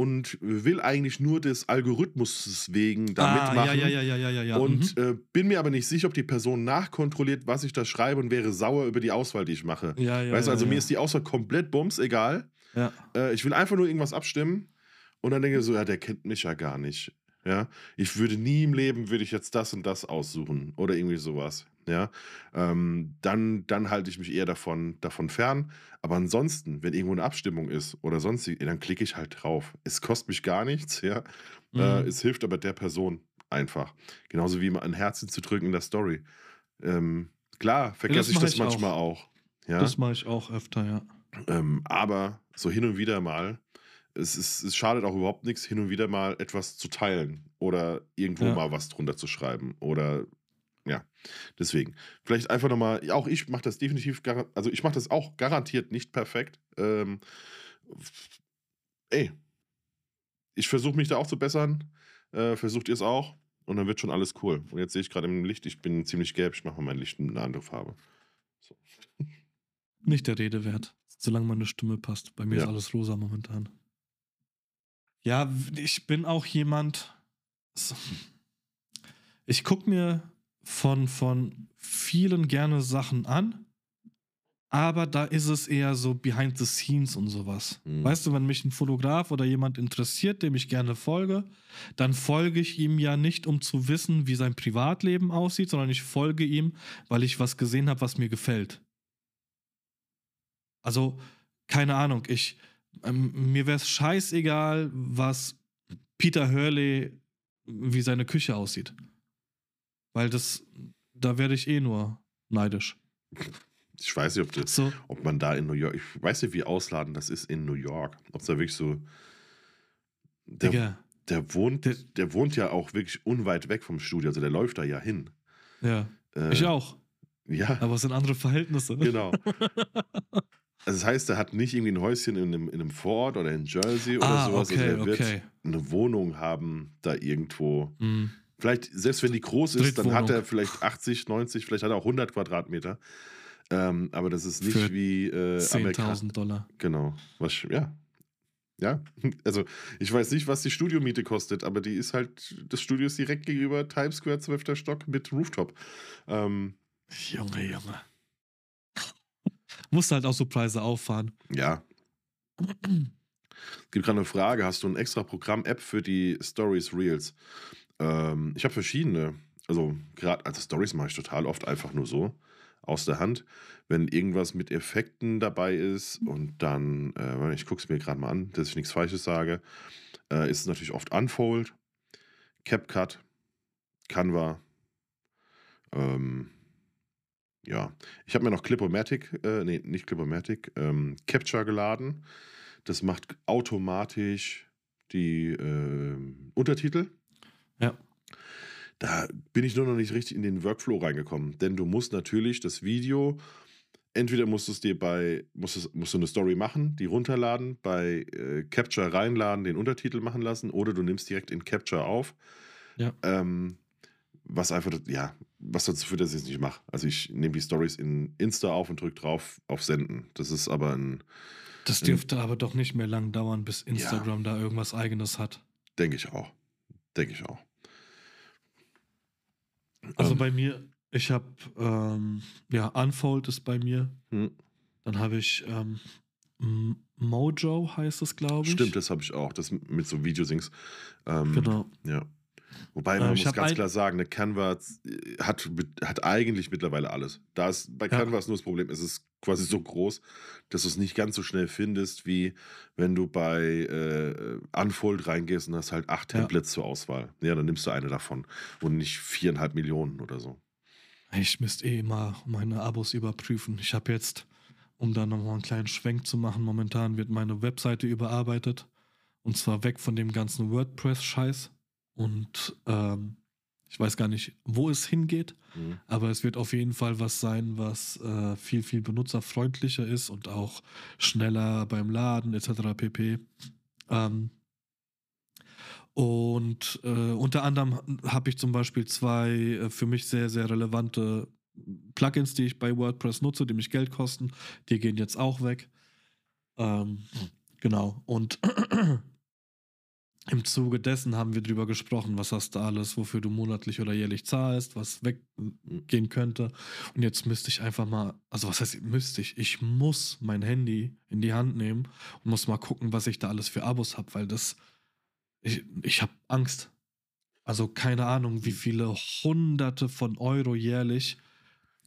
und will eigentlich nur des Algorithmus wegen da ah, mitmachen. Ja, ja, ja, ja, ja, ja. Und mhm. äh, bin mir aber nicht sicher, ob die Person nachkontrolliert, was ich da schreibe und wäre sauer über die Auswahl, die ich mache. Ja, ja, weißt du, also ja, mir ist die Auswahl komplett bums, egal. Ja. Äh, ich will einfach nur irgendwas abstimmen und dann denke ich so, ja, der kennt mich ja gar nicht. Ja, ich würde nie im Leben, würde ich jetzt das und das aussuchen oder irgendwie sowas. Ja, ähm, dann, dann halte ich mich eher davon, davon fern. Aber ansonsten, wenn irgendwo eine Abstimmung ist oder sonst, dann klicke ich halt drauf. Es kostet mich gar nichts, ja. Äh, mhm. Äh, es hilft aber der Person einfach. Genauso wie ein Herz zu drücken in der Story. Ähm, klar, vergesse ja, ich das ich manchmal auch. auch. ja? Das mache ich auch öfter, ja. Ähm, aber so hin und wieder mal es, ist, es schadet auch überhaupt nichts, hin und wieder mal etwas zu teilen oder irgendwo Ja. mal was drunter zu schreiben oder ja, deswegen. Vielleicht einfach nochmal, auch ich mache das definitiv, also ich mache das auch garantiert nicht perfekt. Ähm, ey, ich versuche mich da auch zu bessern. Äh, versucht ihr es auch und dann wird schon alles cool. Und jetzt sehe ich gerade im Licht, ich bin ziemlich gelb, ich mache mal mein Licht in eine andere Farbe. So. Nicht der Rede wert, solange meine Stimme passt. Bei mir Ja. ist alles rosa momentan. Ja, ich bin auch jemand. so- Ich gucke mir von, von vielen gerne Sachen an, aber da ist es eher so behind the scenes und sowas. Mhm. Weißt du, wenn mich ein Fotograf oder jemand interessiert, dem ich gerne folge, dann folge ich ihm ja nicht, um zu wissen, wie sein Privatleben aussieht, sondern ich folge ihm, weil ich was gesehen habe, was mir gefällt. Also, keine Ahnung, ich, ähm, mir wäre es scheißegal, was Peter Hurley, wie seine Küche aussieht. Weil das, da werde ich eh nur neidisch. Ich weiß nicht, ob, das, So, ob man da in New York, ich weiß nicht, wie ausladend das ist in New York. Ob es da wirklich so. Der, Digga, der, wohnt, Der- der wohnt ja auch wirklich unweit weg vom Studio, also der läuft da ja hin. ja, Äh, ich auch. Ja, Aber es sind andere Verhältnisse. genau. Also das heißt, er hat nicht irgendwie ein Häuschen in einem, in einem Vorort oder in Jersey oder ah, sowas. okay, also er wird okay. eine Wohnung haben, da irgendwo. Hm. Vielleicht, selbst wenn die groß ist, dann hat er vielleicht 80, 90, vielleicht hat er auch 100 Quadratmeter. Ähm, aber das ist nicht Für wie äh, Amerika. 10.000 Dollar. Genau. Was, ja. Ja. Also, ich weiß nicht, was die Studiomiete kostet, aber die ist halt, das Studio ist direkt gegenüber Times Square, 12. Stock mit Rooftop. Ähm, Junge, Junge. Musst halt auch so Preise auffahren. ja. Es gibt gerade eine Frage: Hast du ein extra Programm-App für die Stories Reels? Ähm, ich habe verschiedene. Also, gerade, also Stories mache ich total oft einfach nur so aus der Hand. Wenn irgendwas mit Effekten dabei ist und dann, äh, ich gucke es mir gerade mal an, dass ich nichts Falsches sage, äh, ist es natürlich oft Unfold, CapCut, Canva. Ähm, ja, ich habe mir noch Clipomatic, äh, nee, nicht Clipomatic, ähm, Capture geladen. Das macht automatisch die ähm, Untertitel. Ja. Da bin ich nur noch nicht richtig in den Workflow reingekommen, denn du musst natürlich das Video, entweder musst du es dir bei, musst, es, musst du eine Story machen, die runterladen, bei äh, Capture reinladen, den Untertitel machen lassen, oder du nimmst direkt in Capture auf. Ja. Ähm, was einfach, ja, was dazu führt, dass ich es nicht mache. Also ich nehme die Stories in Insta auf und drücke drauf auf Senden. Das ist aber ein, Das dürfte aber doch nicht mehr lang dauern, bis Instagram da irgendwas eigenes hat. denke ich auch. Denke ich auch. Also Ähm, bei mir, ich habe, ähm, ja, Unfold ist bei mir. hm, Dann habe ich ähm, Mojo heißt es, glaube ich. Stimmt, das habe ich auch. Das mit so Videosings. Ähm, Genau. Ja. Wobei Äh, man ich muss ganz klar sagen, eine Canva äh, hat, hat eigentlich mittlerweile alles. Da ist bei Ja. Canva ist nur das Problem, es ist quasi so groß, dass du es nicht ganz so schnell findest, wie wenn du bei äh, Unfold reingehst und hast halt acht Ja. Templates zur Auswahl. Ja, dann nimmst du eine davon und nicht viereinhalb Millionen oder so. Ich müsste eh immer meine Abos überprüfen. Ich habe jetzt, um da nochmal einen kleinen Schwenk zu machen, momentan wird meine Webseite überarbeitet. Und zwar weg von dem ganzen WordPress-Scheiß. Und ähm, ich weiß gar nicht, wo es hingeht, Mhm. aber es wird auf jeden Fall was sein, was äh, viel, viel benutzerfreundlicher ist und auch schneller beim Laden etc. pp. Ähm, und äh, unter anderem habe ich zum Beispiel zwei äh, für mich sehr, sehr relevante Plugins, die ich bei WordPress nutze, die mich Geld kosten. Die gehen jetzt auch weg. Ähm, genau. Und im Zuge dessen haben wir drüber gesprochen, was hast du alles, wofür du monatlich oder jährlich zahlst, was weggehen könnte. Und jetzt müsste ich einfach mal, also was heißt müsste ich? Ich muss mein Handy in die Hand nehmen und muss mal gucken, was ich da alles für Abos habe, weil das, ich, ich habe Angst. Also keine Ahnung, wie viele Hunderte von Euro jährlich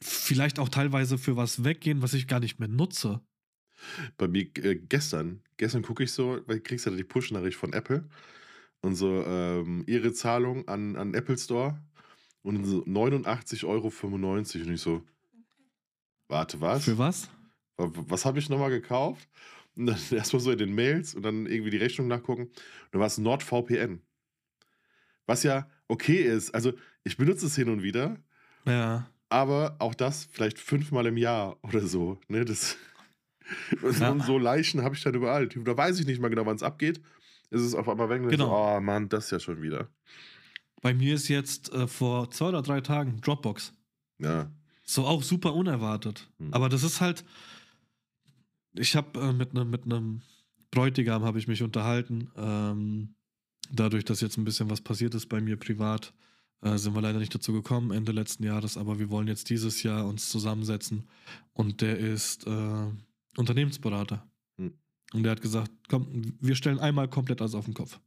vielleicht auch teilweise für was weggehen, was ich gar nicht mehr nutze. Bei mir äh, gestern, gestern gucke ich so, weil du kriegst ja die Push-Nachricht von Apple und so ähm, ihre Zahlung an, an Apple Store und so 89,95 Euro und ich so, warte, was? Für was? Wa- Was habe ich nochmal gekauft? Und dann erstmal so in den Mails und dann irgendwie die Rechnung nachgucken. Und dann war es NordVPN. Was ja okay ist. Also, ich benutze es hin und wieder, Ja. aber auch das vielleicht fünfmal im Jahr oder so. Ne? Das, und Ja. so Leichen habe ich dann überall. Da weiß ich nicht mal genau, wann es abgeht. Es ist auf einmal weg und Genau. so, oh Mann, das ja schon wieder. Bei mir ist jetzt äh, vor zwei oder drei Tagen Dropbox. Ja. So auch super unerwartet. Hm. Aber das ist halt. Ich habe äh, mit einem mit einem Bräutigam habe ich mich unterhalten. Ähm, dadurch, dass jetzt ein bisschen was passiert ist bei mir privat, äh, sind wir leider nicht dazu gekommen Ende letzten Jahres. Aber wir wollen jetzt dieses Jahr uns zusammensetzen. Und der ist äh, Unternehmensberater. Hm. Und der hat gesagt, komm, wir stellen einmal komplett alles auf den Kopf.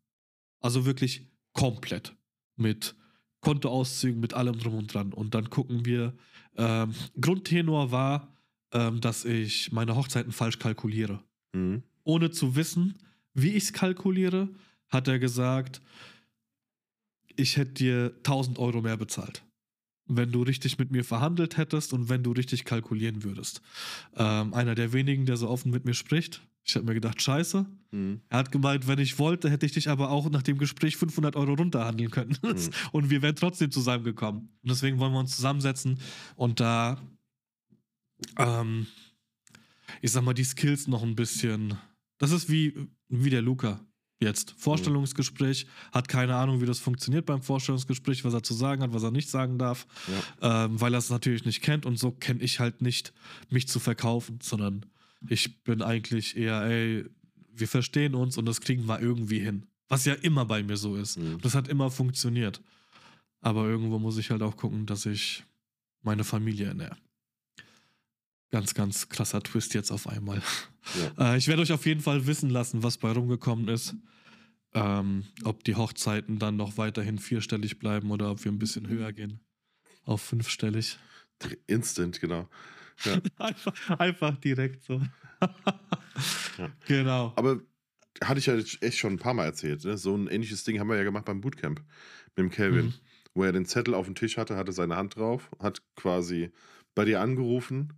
Also wirklich komplett. Mit Kontoauszügen, mit allem drum und dran. Und dann gucken wir. Ähm, Grundtenor war, ähm, dass ich meine Hochzeiten falsch kalkuliere. Mhm. Ohne zu wissen, wie ich es kalkuliere, hat er gesagt, ich hätte dir 1000 Euro mehr bezahlt. Wenn du richtig mit mir verhandelt hättest und wenn du richtig kalkulieren würdest. Ähm, einer der wenigen, der so offen mit mir spricht. Ich habe mir gedacht, scheiße. Mhm. Er hat gemeint, wenn ich wollte, hätte ich dich aber auch nach dem Gespräch 500 Euro runterhandeln können. Mhm. Und wir wären trotzdem zusammengekommen. Und deswegen wollen wir uns zusammensetzen und da, ähm, ich sag mal, die Skills noch ein bisschen. Das ist wie, wie der Luca jetzt. Vorstellungsgespräch, hat keine Ahnung, wie das funktioniert beim Vorstellungsgespräch, was er zu sagen hat, was er nicht sagen darf, ähm, weil er es natürlich nicht kennt. Und so kenne ich halt nicht, mich zu verkaufen, sondern ich bin eigentlich eher, ey, wir verstehen uns und das kriegen wir irgendwie hin. Was ja immer bei mir so ist. Mhm. Das hat immer funktioniert. Aber irgendwo muss ich halt auch gucken, dass ich meine Familie ernähre. Ganz, ganz krasser Twist jetzt auf einmal. Äh, ich werde euch auf jeden Fall wissen lassen, was bei rumgekommen ist. Ähm, ob die Hochzeiten dann noch weiterhin vierstellig bleiben oder ob wir ein bisschen höher gehen. Auf fünfstellig. Instant, genau. Ja. Einfach, einfach direkt so. Ja. Genau. Aber hatte ich ja echt schon ein paar Mal erzählt. Ne? So ein ähnliches Ding haben wir ja gemacht beim Bootcamp mit dem Kelvin, Mhm. wo er den Zettel auf dem Tisch hatte, hatte seine Hand drauf, hat quasi bei dir angerufen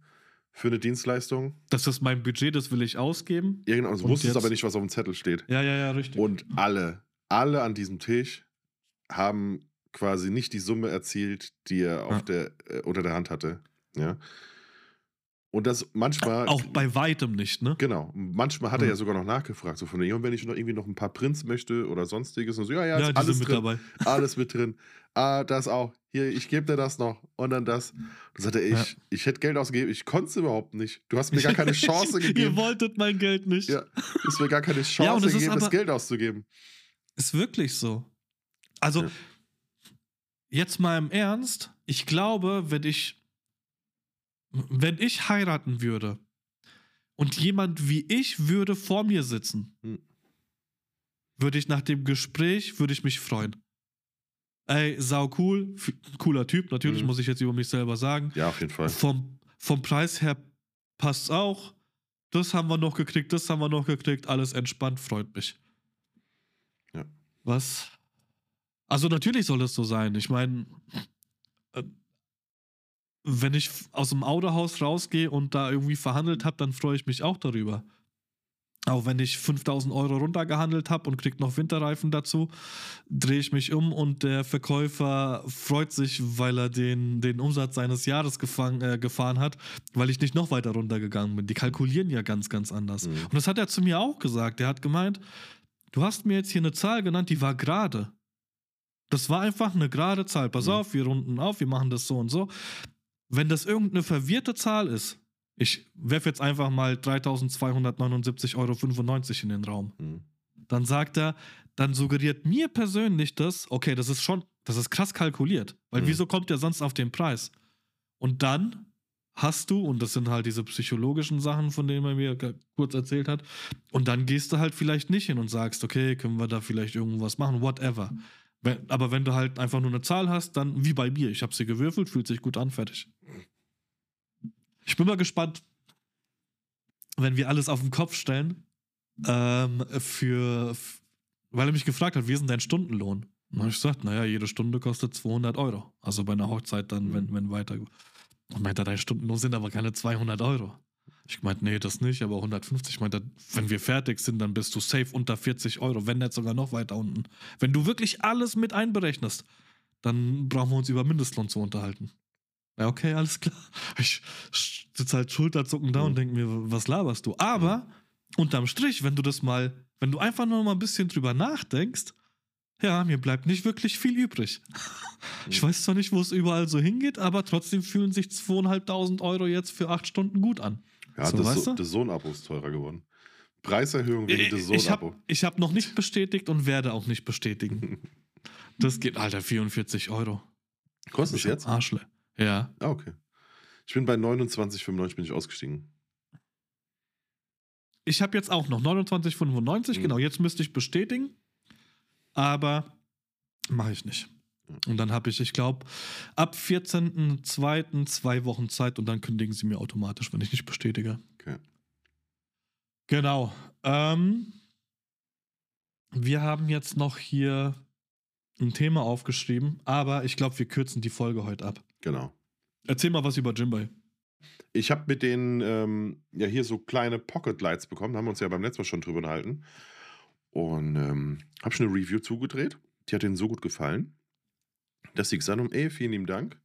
für eine Dienstleistung. Das ist mein Budget, das will ich ausgeben. Du Und wusstest jetzt- aber nicht, was auf dem Zettel steht. Ja, ja, ja, richtig. Und alle, alle an diesem Tisch haben quasi nicht die Summe erzielt, die er auf Ja. der, äh, unter der Hand hatte. Ja. Und das manchmal. Auch bei weitem nicht, ne? Genau. Manchmal hat er Mhm. ja sogar noch nachgefragt, so von der, ja, und wenn ich noch irgendwie noch ein paar Prints möchte oder sonstiges. Und so, ja, ja, ist die alles mit drin. dabei. Alles mit drin. Ah, das auch. Hier, ich gebe dir das noch. Und dann das. Dann sagte er, ich, Ja. ich hätte Geld ausgegeben. Ich konnte es überhaupt nicht. Du hast mir gar keine Chance Ihr gegeben. wolltet mein Geld nicht. Ja, hast mir gar keine Chance Ja, ist gegeben, das aber- Geld auszugeben. Ist wirklich so. Also, Ja. jetzt mal im Ernst, ich glaube, wenn ich, wenn ich heiraten würde und jemand wie ich würde vor mir sitzen, Hm. würde ich nach dem Gespräch, würde ich mich freuen. Ey, sau cool, cooler Typ, natürlich Mhm. muss ich jetzt über mich selber sagen. Ja, auf jeden Fall. Vom, vom Preis her passt's auch. Das haben wir noch gekriegt, das haben wir noch gekriegt, alles entspannt, freut mich. Ja. Was? Also natürlich soll es so sein. Ich meine, wenn ich aus dem Autohaus rausgehe und da irgendwie verhandelt habe, dann freue ich mich auch darüber. Auch wenn ich 5000 Euro runtergehandelt habe und krieg noch Winterreifen dazu, drehe ich mich um und der Verkäufer freut sich, weil er den, den Umsatz seines Jahres gefangen, äh, gefahren hat, weil ich nicht noch weiter runtergegangen bin. Die kalkulieren ja ganz, ganz anders. Mhm. Und das hat er zu mir auch gesagt. Er hat gemeint, du hast mir jetzt hier eine Zahl genannt, die war gerade. Das war einfach eine gerade Zahl. Pass Mhm. auf, wir runden auf, wir machen das so und so. Wenn das irgendeine verwirrte Zahl ist, ich werfe jetzt einfach mal 3.279,95 Euro in den Raum, Mhm. dann sagt er, dann suggeriert mir persönlich das, okay, das ist schon, das ist krass kalkuliert. Weil Mhm. wieso kommt der sonst auf den Preis? Und dann hast du, und das sind halt diese psychologischen Sachen, von denen er mir kurz erzählt hat, und dann gehst du halt vielleicht nicht hin und sagst, okay, können wir da vielleicht irgendwas machen, whatever. Wenn, aber wenn du halt einfach nur eine Zahl hast, dann wie bei mir, ich habe sie gewürfelt, fühlt sich gut an, fertig. Ich bin mal gespannt, wenn wir alles auf den Kopf stellen, ähm, für, weil er mich gefragt hat, wie ist denn dein Stundenlohn? Und habe ich gesagt, naja, jede Stunde kostet 200 Euro. Also bei einer Hochzeit dann, wenn, wenn weiter. Und meinte er, dein Stundenlohn sind aber keine 200 Euro. Ich meinte, nee, das nicht, aber 150. Ich meinte, wenn wir fertig sind, dann bist du safe unter 40 Euro, wenn nicht sogar noch weiter unten. Wenn du wirklich alles mit einberechnest, dann brauchen wir uns über Mindestlohn zu unterhalten. Ja, okay, alles klar. Ich sitze halt schulterzuckend da mhm. und denke mir, was laberst du? Aber unterm Strich, wenn du das mal, wenn du einfach nur mal ein bisschen drüber nachdenkst, ja, mir bleibt nicht wirklich viel übrig. Ich weiß zwar nicht, wo es überall so hingeht, aber trotzdem fühlen sich zweieinhalbtausend Euro jetzt für acht Stunden gut an. Ja, so, das, so, das Sohn-Abo ist teurer geworden. Preiserhöhung wegen des Sohn-Abo. Ich habe hab noch nicht bestätigt und werde auch nicht bestätigen. das geht, Alter, 44 Euro. Kostet es jetzt? Arschle. Ja. Ah, okay. Ich bin bei 29,95 bin ich ausgestiegen. Ich habe jetzt auch noch 29,95, mhm. genau. Jetzt müsste ich bestätigen, aber mache ich nicht. Und dann habe ich, ich glaube, ab 14.02. zwei Wochen Zeit und dann kündigen sie mir automatisch, wenn ich nicht bestätige. Okay. Genau. Ähm, wir haben jetzt noch hier ein Thema aufgeschrieben, aber ich glaube, wir kürzen die Folge heute ab. Genau. Erzähl mal was über Jimbei. Ich habe mit denen ähm, ja hier so kleine Pocket Lights bekommen, haben wir uns ja beim letzten Mal schon drüber unterhalten. Und ähm, habe schon eine Review zugedreht. Die hat denen so gut gefallen, dass sie gesagt haben: Ey, vielen lieben Dank.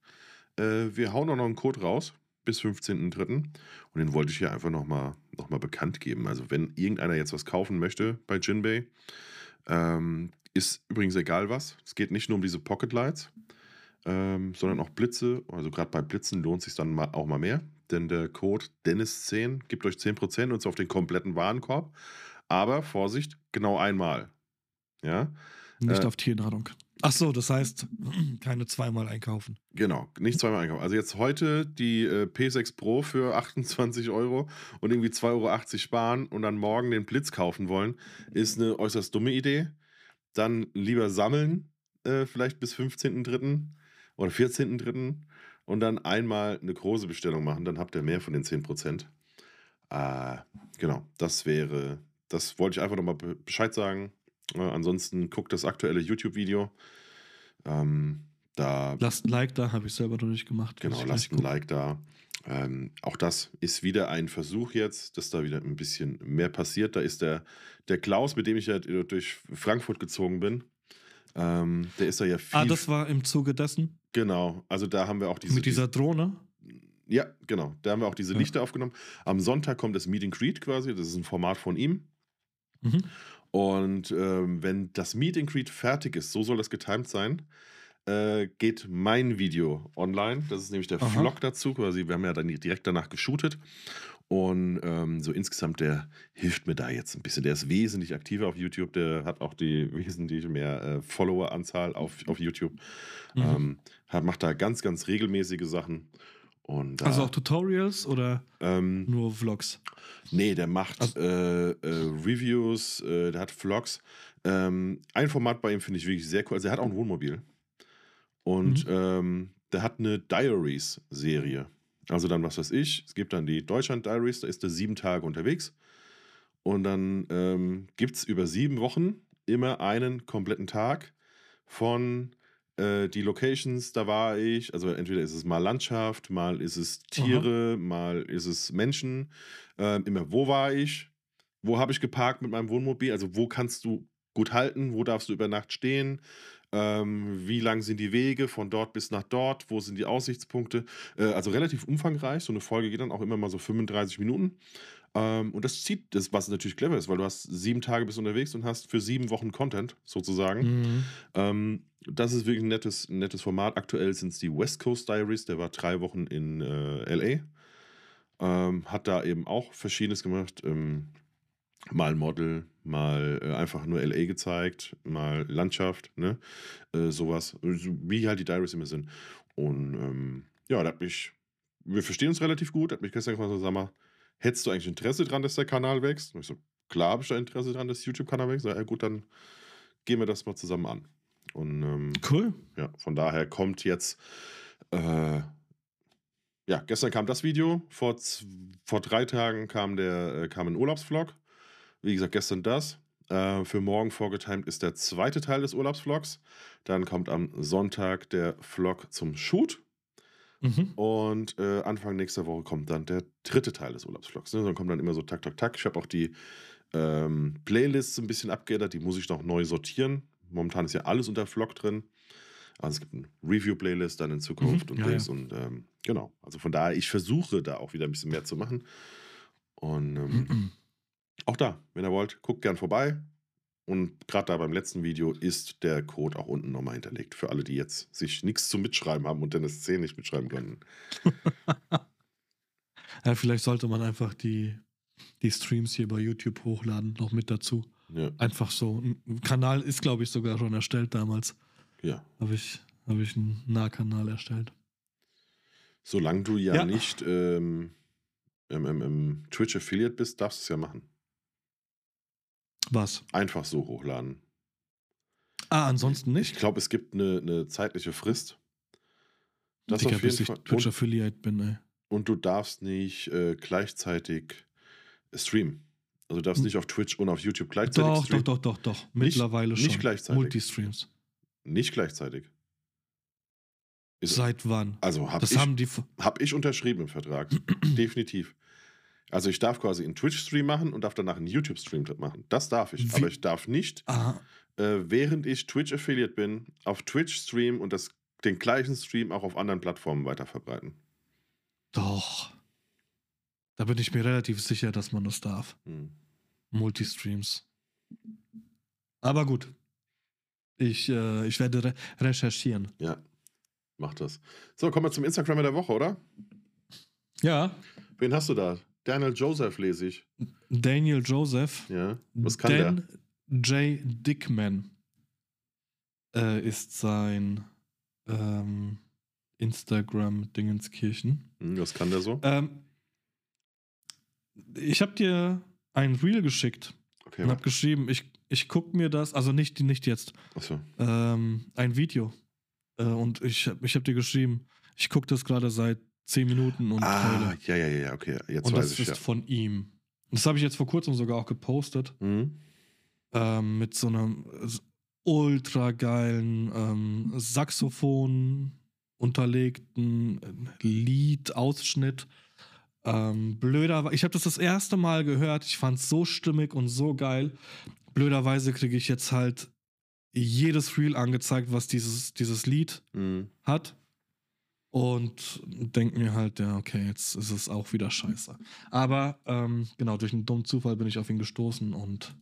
Äh, wir hauen auch noch einen Code raus bis 15.03. Und den wollte ich hier einfach nochmal noch mal bekannt geben. Also, wenn irgendeiner jetzt was kaufen möchte bei Jinbei, ähm, ist übrigens egal was. Es geht nicht nur um diese Pocket Lights ähm, sondern auch Blitze. Also gerade bei Blitzen lohnt es sich dann auch mal mehr, denn der Code Dennis10 gibt euch 10% und zwar auf den kompletten Warenkorb. Aber Vorsicht, genau einmal. Ja. Nicht äh, auf Tiernahrung. Ach so, das heißt, keine zweimal einkaufen. Genau, nicht zweimal einkaufen. Also jetzt heute die äh, P6 Pro für 28 Euro und irgendwie 2,80 Euro sparen und dann morgen den Blitz kaufen wollen, ist eine äußerst dumme Idee. Dann lieber sammeln, äh, vielleicht bis 15.03 oder 14.3. und dann einmal eine große Bestellung machen, dann habt ihr mehr von den 10%. Äh, genau, das wäre, das wollte ich einfach nochmal Bescheid sagen. Äh, ansonsten guckt das aktuelle YouTube-Video. Ähm, da, lasst ein Like da, habe ich selber noch nicht gemacht. Genau, lasst ein Like da. Ähm, auch das ist wieder ein Versuch jetzt, dass da wieder ein bisschen mehr passiert. Da ist der, der Klaus, mit dem ich ja durch Frankfurt gezogen bin, ähm, der ist da ja ah, viel. Ah, das war im Zuge dessen? Genau, also da haben wir auch diese. Mit dieser Drohne? Ja, genau. Da haben wir auch diese ja. Lichter aufgenommen. Am Sonntag kommt das Meet and Greet quasi. Das ist ein Format von ihm. Mhm. Und ähm, wenn das Meet and Greet fertig ist, so soll das getimed sein, äh, geht mein Video online. Das ist nämlich der Aha. Vlog dazu. Quasi, wir haben ja dann direkt danach geshootet. Und ähm, so insgesamt, der hilft mir da jetzt ein bisschen. Der ist wesentlich aktiver auf YouTube. Der hat auch die wesentlich mehr äh, Follower-Anzahl auf, auf YouTube. Mhm. Ähm, hat, macht da ganz, ganz regelmäßige Sachen. Und, äh, also auch Tutorials oder ähm, nur Vlogs? Nee, der macht also, äh, äh, Reviews, äh, der hat Vlogs. Ähm, ein Format bei ihm finde ich wirklich sehr cool. Also er hat auch ein Wohnmobil. Und mhm. ähm, der hat eine Diaries-Serie. Also dann, was weiß ich, es gibt dann die Deutschland Diaries, da ist er sieben Tage unterwegs. Und dann ähm, gibt es über sieben Wochen immer einen kompletten Tag von äh, die Locations, da war ich. Also entweder ist es mal Landschaft, mal ist es Tiere, Aha. mal ist es Menschen. Äh, immer, wo war ich? Wo habe ich geparkt mit meinem Wohnmobil? Also wo kannst du gut halten? Wo darfst du über Nacht stehen? Ähm, wie lang sind die Wege von dort bis nach dort? Wo sind die Aussichtspunkte? Äh, also relativ umfangreich. So eine Folge geht dann auch immer mal so 35 Minuten. Ähm, und das zieht, das, was natürlich clever ist, weil du hast sieben Tage bis unterwegs und hast für sieben Wochen Content sozusagen. Mhm. Ähm, das ist wirklich ein nettes, ein nettes Format. Aktuell sind es die West Coast Diaries. Der war drei Wochen in äh, LA. Ähm, hat da eben auch Verschiedenes gemacht. Ähm, mal Model, mal äh, einfach nur LA gezeigt, mal Landschaft, ne? Äh, sowas. Wie halt die Diaries immer sind. Und ähm, ja, da hat mich, wir verstehen uns relativ gut, hat mich gestern gefragt, sag mal, hättest du eigentlich Interesse dran, dass der Kanal wächst? Und ich so, klar habe ich da Interesse dran, dass der YouTube-Kanal wächst. Ja, gut, dann gehen wir das mal zusammen an. Und ähm, cool. Ja, von daher kommt jetzt, äh, ja, gestern kam das Video, vor, vor drei Tagen kam der, äh, kam ein Urlaubsvlog wie gesagt, gestern das. Äh, für morgen vorgetimt ist der zweite Teil des Urlaubsvlogs. Dann kommt am Sonntag der Vlog zum Shoot. Mhm. Und äh, Anfang nächster Woche kommt dann der dritte Teil des Urlaubsvlogs. Ne? Dann kommt dann immer so tak, tak, tak. Ich habe auch die ähm, Playlists ein bisschen abgeändert. Die muss ich noch neu sortieren. Momentan ist ja alles unter Vlog drin. Also es gibt eine Review-Playlist dann in Zukunft Mhm, und ja, Dings. ja. Und ähm, genau. Also von daher, ich versuche da auch wieder ein bisschen mehr zu machen. Und ähm, Mhm. auch da, wenn ihr wollt, guckt gern vorbei. Und gerade da beim letzten Video ist der Code auch unten nochmal hinterlegt. Für alle, die jetzt sich nichts zum Mitschreiben haben und Dennis 10 nicht mitschreiben können. Ja, vielleicht sollte man einfach die, die Streams hier bei YouTube hochladen, noch mit dazu. Ja, Einfach so. Ein Kanal ist, glaube ich, sogar schon erstellt damals. ja. Habe ich, hab ich einen Nahkanal erstellt. Solange du ja, Ja. nicht ähm, im, im, im Twitch Affiliate bist, darfst du es ja machen. Was? Einfach so hochladen. Ah, ansonsten Ich nicht? glaube, es gibt eine, eine zeitliche Frist. Das Digga, auf bis jeden ich Fall. Twitch Und, Affiliate bin, ey. und du darfst nicht äh, gleichzeitig streamen. Also du darfst Hm. nicht auf Twitch und auf YouTube gleichzeitig Doch, doch, streamen. doch, doch, doch. Mittlerweile nicht schon. gleichzeitig. Multistreams. Nicht gleichzeitig. Ist, Seit wann? also habe ich, hab ich unterschrieben im Vertrag. Definitiv. Also ich darf quasi einen Twitch-Stream machen und darf danach einen YouTube-Stream machen. Das darf ich. Wie- Aber ich darf nicht, äh, während ich Twitch-Affiliate bin, auf Twitch streamen und das, den gleichen Stream auch auf anderen Plattformen weiterverbreiten. doch. Da bin ich mir relativ sicher, dass man das darf. Hm. Multistreams. Aber gut. Ich, äh, ich werde re recherchieren. Ja, mach das. So, kommen wir zum Instagram der Woche, oder? Ja, Wen hast du da? Daniel Joseph lese ich. Daniel Joseph. Ja. Was kann der? Dan J. Dickman äh, ist sein ähm, Instagram-Dingenskirchen. Hm, was kann der so? Ähm, ich habe dir ein Reel geschickt Okay, und habe geschrieben, ich, ich gucke mir das, also nicht, nicht jetzt, Achso. ähm, ein Video. Äh, und ich, ich habe dir geschrieben, ich gucke das gerade seit 10 Minuten und Ah, heule. ja, ja, ja, okay. Jetzt Und das ich ist ja. von ihm. Das habe ich jetzt vor kurzem sogar auch gepostet. Hm? ähm, mit so einem ultra geilen ähm, Saxophon unterlegten äh, Liedausschnitt. Ähm, blöder, ich habe das das erste Mal gehört. Ich fand es so stimmig und so geil. Blöderweise kriege ich jetzt halt jedes Reel angezeigt, was dieses, dieses Lied Hm. hat. Und denke mir halt, ja, okay, jetzt ist es auch wieder scheiße. Aber ähm, genau, durch einen dummen Zufall bin ich auf ihn gestoßen und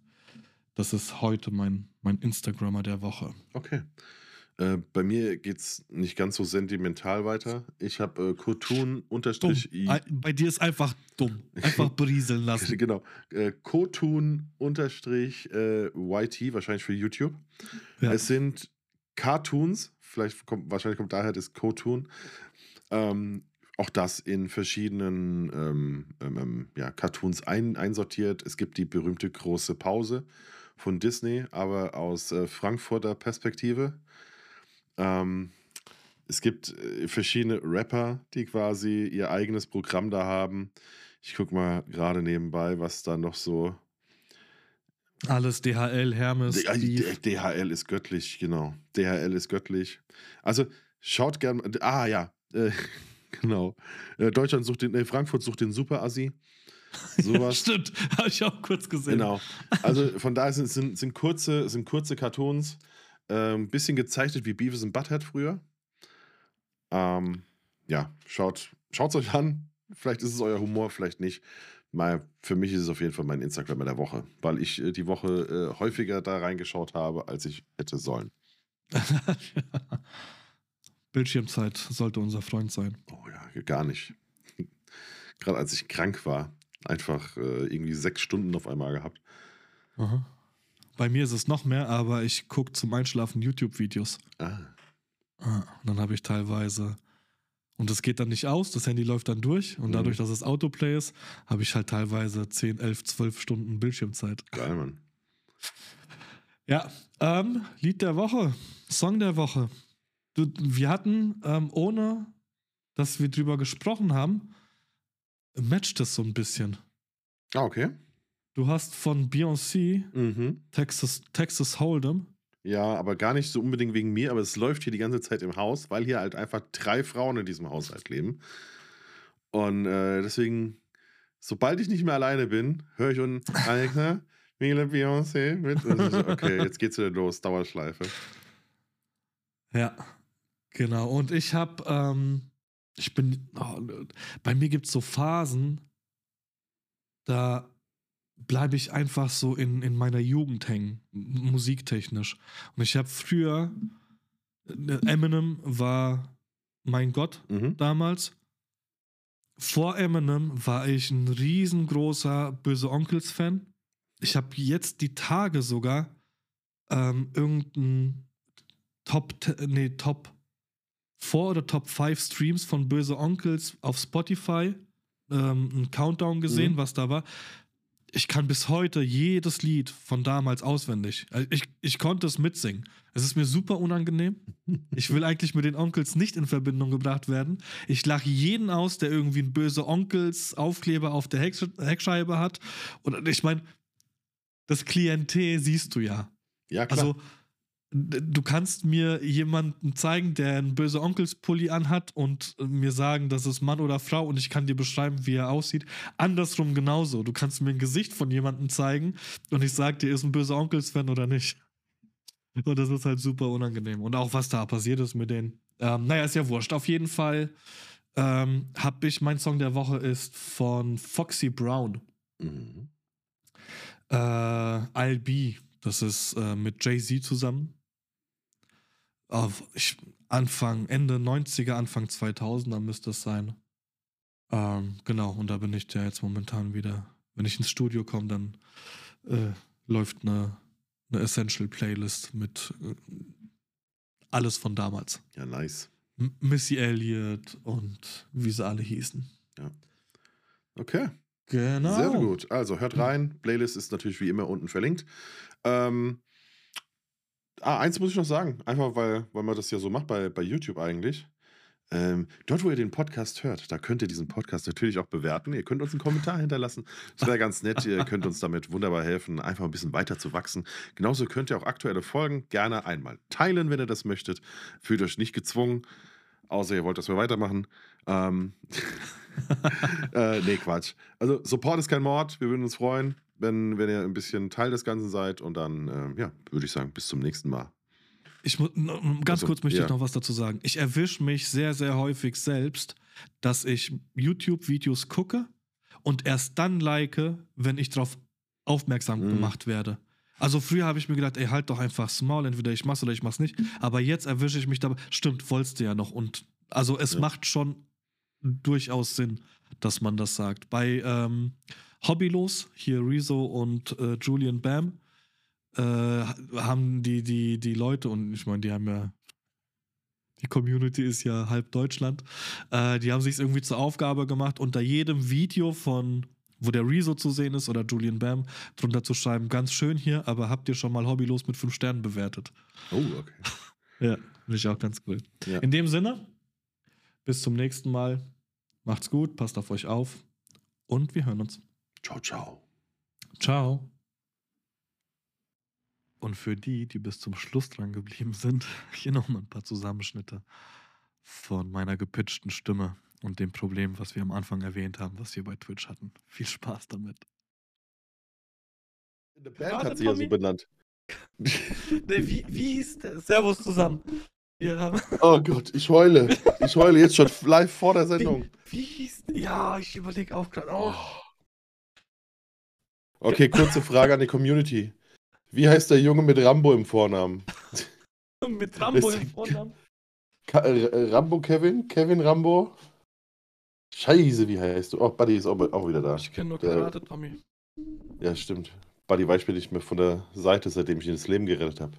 das ist heute mein, mein Instagrammer der Woche. Okay. Äh, bei mir geht es nicht ganz so sentimental weiter. Ich habe äh, Kotun unterstrich Bei dir ist einfach dumm. Einfach berieseln lassen. Genau. Äh, Kotun unterstrich äh, YT, wahrscheinlich für YouTube. Ja. Es sind Cartoons, vielleicht kommt, wahrscheinlich kommt daher das Kotun. Ähm, auch das in verschiedenen ähm, ähm, ähm, ja, Cartoons ein, einsortiert. Es gibt die berühmte große Pause von Disney, aber aus äh, Frankfurter Perspektive. Ähm, es gibt äh, verschiedene Rapper, die quasi ihr eigenes Programm da haben. Ich gucke mal gerade nebenbei, was da noch so. Alles DHL, Hermes, D- DHL ist göttlich, genau. DHL ist göttlich. Also schaut gerne. Ah ja, äh, genau. Äh, Deutschland sucht den, äh, Frankfurt sucht den Super-Assi. Sowas. Stimmt, habe ich auch kurz gesehen. Genau. Also von daher sind, sind, sind, kurze, sind kurze Cartoons, ein ähm, bisschen gezeichnet wie Beavis und Butthead früher. Ähm, ja, schaut es euch an. Vielleicht ist es euer Humor, vielleicht nicht. Mal, für mich ist es auf jeden Fall mein Instagram der Woche, weil ich äh, die Woche äh, häufiger da reingeschaut habe, als ich hätte sollen. Bildschirmzeit sollte unser Freund sein. Oh ja, gar nicht. Gerade als ich krank war, einfach äh, irgendwie sechs Stunden auf einmal gehabt. Aha. Bei mir ist es noch mehr, aber ich gucke zum Einschlafen YouTube-Videos. Ah, Ah, und dann habe ich teilweise, und das geht dann nicht aus, das Handy läuft dann durch und Mhm. dadurch, dass es Autoplay ist, habe ich halt teilweise 10, 11, 12 Stunden Bildschirmzeit. geil, Mann. Ja, ähm, Lied der Woche, Song der Woche. Du, wir hatten, ähm, ohne dass wir drüber gesprochen haben, matcht es so ein bisschen. Ah, okay. Du hast von Beyoncé Mhm. Texas, Texas Hold'em Ja, aber gar nicht so unbedingt wegen mir, aber es läuft hier die ganze Zeit im Haus, weil hier halt einfach drei Frauen in diesem Haushalt leben. Und äh, deswegen, sobald ich nicht mehr alleine bin, höre ich unten, Alexa, Mila Beyoncé mit. Und okay, jetzt geht's wieder los, Dauerschleife. Ja, genau. Und ich habe, ähm, ich bin, oh, bei mir gibt es so Phasen, da bleibe ich einfach so in, in meiner Jugend hängen, musiktechnisch. Und ich habe früher, äh, Eminem war mein Gott Mhm. damals. Vor Eminem war ich ein riesengroßer Böse Onkels-Fan. Ich habe jetzt die Tage sogar ähm, irgendein Top, nee, Top 4 oder Top 5 Streams von Böse Onkels auf Spotify, ähm, einen Countdown gesehen, Mhm. was da war. Ich kann bis heute jedes Lied von damals auswendig. Also Ich, ich konnte es mitsingen. Es ist mir super unangenehm. Ich will eigentlich mit den Onkels nicht in Verbindung gebracht werden. Ich lache jeden aus, der irgendwie einen böse Onkels Aufkleber auf der Hecksch Heckscheibe hat. Und ich meine, das Klientel siehst du ja. Ja, klar. Also, du kannst mir jemanden zeigen, der einen böse Onkels-Pulli anhat und mir sagen, das ist Mann oder Frau und ich kann dir beschreiben, wie er aussieht. Andersrum genauso. Du kannst mir ein Gesicht von jemandem zeigen und ich sag dir, ist ein böser Onkels-Fan oder nicht. Und das ist halt super unangenehm. Und auch was da passiert ist mit denen. Ähm, naja, ist ja wurscht. Auf jeden Fall ähm, habe ich, mein Song der Woche ist von Foxy Brown. mhm. Äh, I'll Be, das ist äh, mit Jay-Z zusammen. Auf, Anfang, Ende 90er, Anfang 2000er müsste es sein. Ähm, genau, und da bin ich ja jetzt momentan wieder. Wenn ich ins Studio komme, dann äh, läuft eine, eine Essential-Playlist mit äh, alles von damals. Ja, nice. M Missy Elliott und wie sie alle hießen. Okay. Genau. Sehr gut. Also hört rein. Playlist ist natürlich wie immer unten verlinkt. Ähm, ah, eins muss ich noch sagen. Einfach weil, weil man das ja so macht bei, bei YouTube eigentlich. Ähm, dort, wo ihr den Podcast hört, da könnt ihr diesen Podcast natürlich auch bewerten. Ihr könnt uns einen Kommentar hinterlassen. Das wäre ganz nett. Ihr könnt uns damit wunderbar helfen, einfach ein bisschen weiter zu wachsen. Genauso könnt ihr auch aktuelle Folgen gerne einmal teilen, wenn ihr das möchtet. Fühlt euch nicht gezwungen, außer ihr wollt, dass wir weitermachen. Ähm, äh, nee, Quatsch. Also, Support ist kein Mord. Wir würden uns freuen, wenn, wenn ihr ein bisschen Teil des Ganzen seid. Und dann, ähm, ja, würde ich sagen, bis zum nächsten Mal. Ich muss, ganz Also, kurz möchte ja. ich noch was dazu sagen. Ich erwische mich sehr, sehr häufig selbst, dass ich YouTube-Videos gucke und erst dann like, wenn ich darauf aufmerksam Mhm. gemacht werde. Also früher habe ich mir gedacht, ey, halt doch einfach small, entweder ich mach's oder ich mach's nicht. Aber jetzt erwische ich mich dabei, stimmt, wolltest du ja noch. Und also es Ja. macht schon durchaus Sinn, dass man das sagt. Bei ähm, Hobbylos, hier Rezo und äh, Julian Bam, äh, haben die, die, die Leute, und ich meine, die haben ja, die Community ist ja halb Deutschland, äh, die haben sich irgendwie zur Aufgabe gemacht, unter jedem Video von, wo der Rezo zu sehen ist oder Julian Bam, drunter zu schreiben, ganz schön hier, aber habt ihr schon mal Hobbylos mit fünf Sternen bewertet? Oh, okay. Ja, finde ich auch ganz cool. Ja. In dem Sinne, bis zum nächsten Mal. Macht's gut, passt auf euch auf und wir hören uns. Ciao, ciao. Ciao. Und für die, die bis zum Schluss dran geblieben sind, hier nochmal ein paar Zusammenschnitte von meiner gepitchten Stimme und dem Problem, was wir am Anfang erwähnt haben, was wir bei Twitch hatten. Viel Spaß damit. In der Band Warte, hat sie ja so benannt. Nee, wie, wie hieß der? Servus zusammen. Wir haben. Oh Gott, ich heule. Ich heule jetzt schon live vor der Sendung. Wie, wie hieß der? Ja, ich überlege auch gerade. Oh. Okay, kurze Frage an die Community. Wie heißt der Junge mit Rambo im Vornamen? Mit Rambo im Vornamen. Ka äh, Rambo Kevin? Kevin Rambo? Scheiße, wie heißt du? Oh, Buddy ist auch, auch wieder da. Ich kenne nur Karate, Tommy. Ja, stimmt. Buddy weiß mir nicht mehr von der Seite, seitdem ich ihn ins Leben gerettet habe.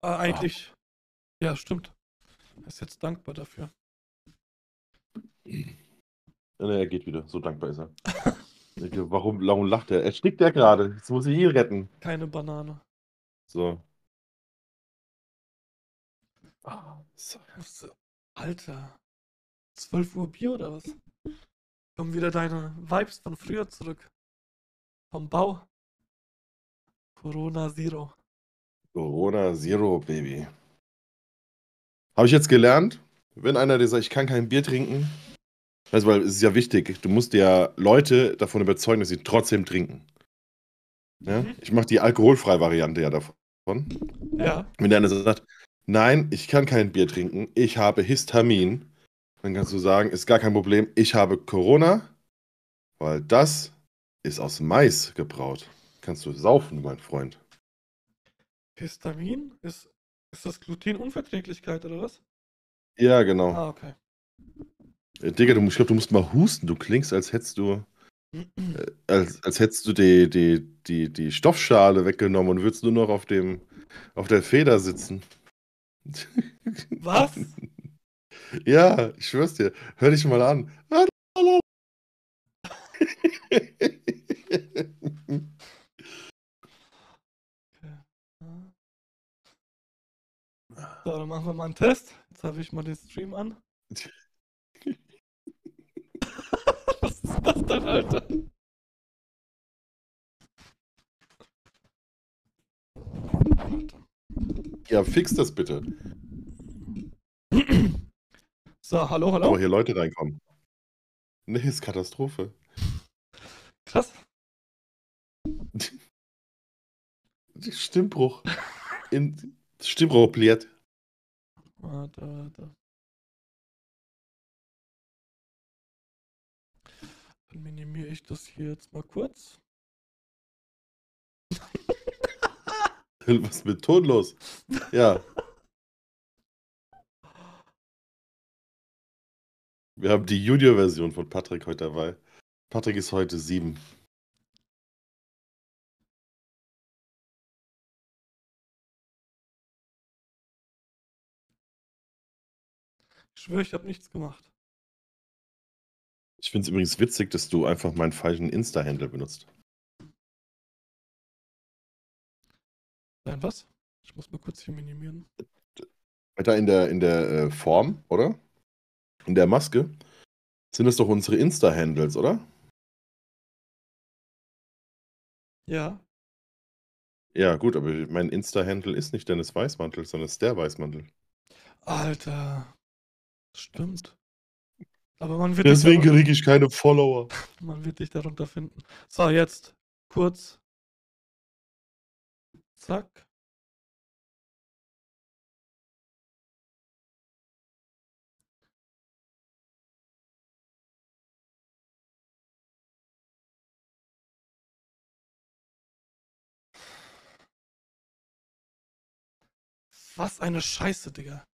Ah, eigentlich. Ja, stimmt. Er ist jetzt dankbar dafür. Ne, er geht wieder. So dankbar ist er. Warum, warum lacht er? Er gerade. Jetzt muss ich ihn retten. Keine Banane. So. Ah, so. Alter. 12 Uhr Bier oder was? Kommen wieder deine Vibes von früher zurück. Vom Bau. Corona Zero. Corona Zero, Baby. Habe ich jetzt gelernt, wenn einer dir sagt, ich kann kein Bier trinken, also, weil es ist ja wichtig, du musst ja Leute davon überzeugen, dass sie trotzdem trinken. Ja? Mhm. Ich mache die alkoholfreie Variante ja davon. Ja. Wenn der eine sagt, nein, ich kann kein Bier trinken, ich habe Histamin, dann kannst du sagen, ist gar kein Problem, ich habe Corona, weil das ist aus Mais gebraut. Kannst du saufen, mein Freund. Histamin? Ist, ist das Glutenunverträglichkeit oder was? Ja, genau. Ah, okay. Äh, Digga, du, ich glaube, du musst mal husten. Du klingst, als hättest du, äh, als, als hättest du die, die, die, die Stoffschale weggenommen und würdest nur noch auf dem, auf der Feder sitzen. Was? Ja, ich schwör's dir. Hör dich mal an. So, dann machen wir mal einen Test. Jetzt habe ich mal den Stream an. Was ist das denn, Alter? Ja, fix das bitte. So, hallo, hallo. Aber hier Leute reinkommen. Nee, ist Katastrophe. Krass. Stimmbruch. In, Stimmbruch pliert. Warte, warte. Dann minimiere ich das hier jetzt mal kurz. Was ist mit Ton los? Ja. Wir haben die Junior-Version von Patrick heute dabei. Patrick ist heute sieben. Ich schwöre, ich habe nichts gemacht. Ich finde es übrigens witzig, dass du einfach meinen falschen Insta-Handle benutzt. Nein, was? Ich muss mal kurz hier minimieren. Weiter in der, in der äh, Form, oder? In der Maske sind das doch unsere Insta-Handles, oder? Ja. Ja, gut, aber mein Insta-Handle ist nicht Dennis Weißmantel, sondern ist der Weißmantel. Alter. Stimmt. Aber man wird, Deswegen kriege ich keine Follower. man wird dich darunter finden. So, jetzt kurz. Zack. Was eine Scheiße, Digga.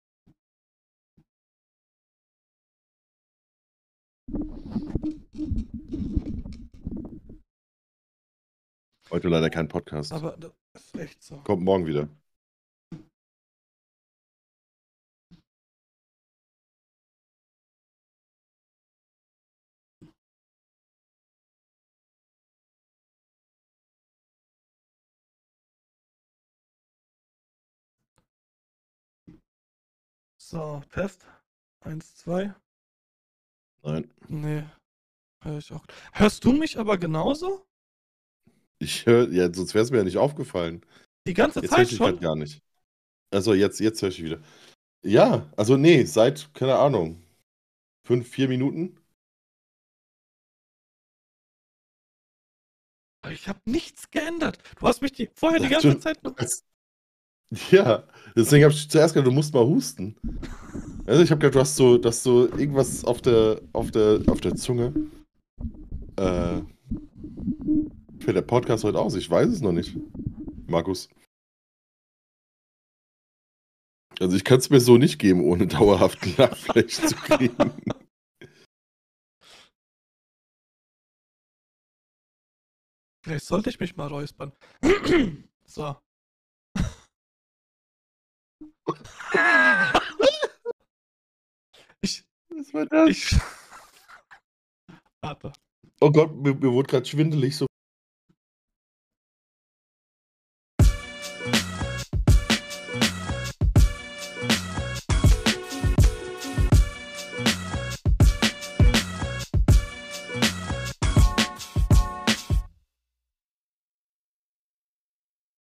Heute leider kein Podcast. Aber das ist echt so. Kommt morgen wieder. So, Test. Eins, zwei. Nein. Nee. Hör ich auch. Hörst du mich aber genauso? Ich höre, ja, sonst wäre es mir ja nicht aufgefallen. Die ganze Jetzt höre Zeit ich dich schon? gerade gar nicht. Also jetzt, jetzt höre ich wieder. Ja, also nee, seit, keine Ahnung, fünf, vier Minuten. Ich habe nichts geändert. Du hast mich die, vorher die ganze Zeit. Ja, deswegen habe ich zuerst gedacht, du musst mal husten. Also ich habe gedacht, du hast so, dass so irgendwas auf der, auf der, auf der Zunge. Äh, für der Podcast heute aus. Ich weiß es noch nicht. Markus. Also ich kann es mir so nicht geben, ohne dauerhaft Lachfleisch zu kriegen. Vielleicht sollte ich mich mal räuspern. so. Was war das? ich. Warte. Oh Gott, mir, mir wurde gerade schwindelig, so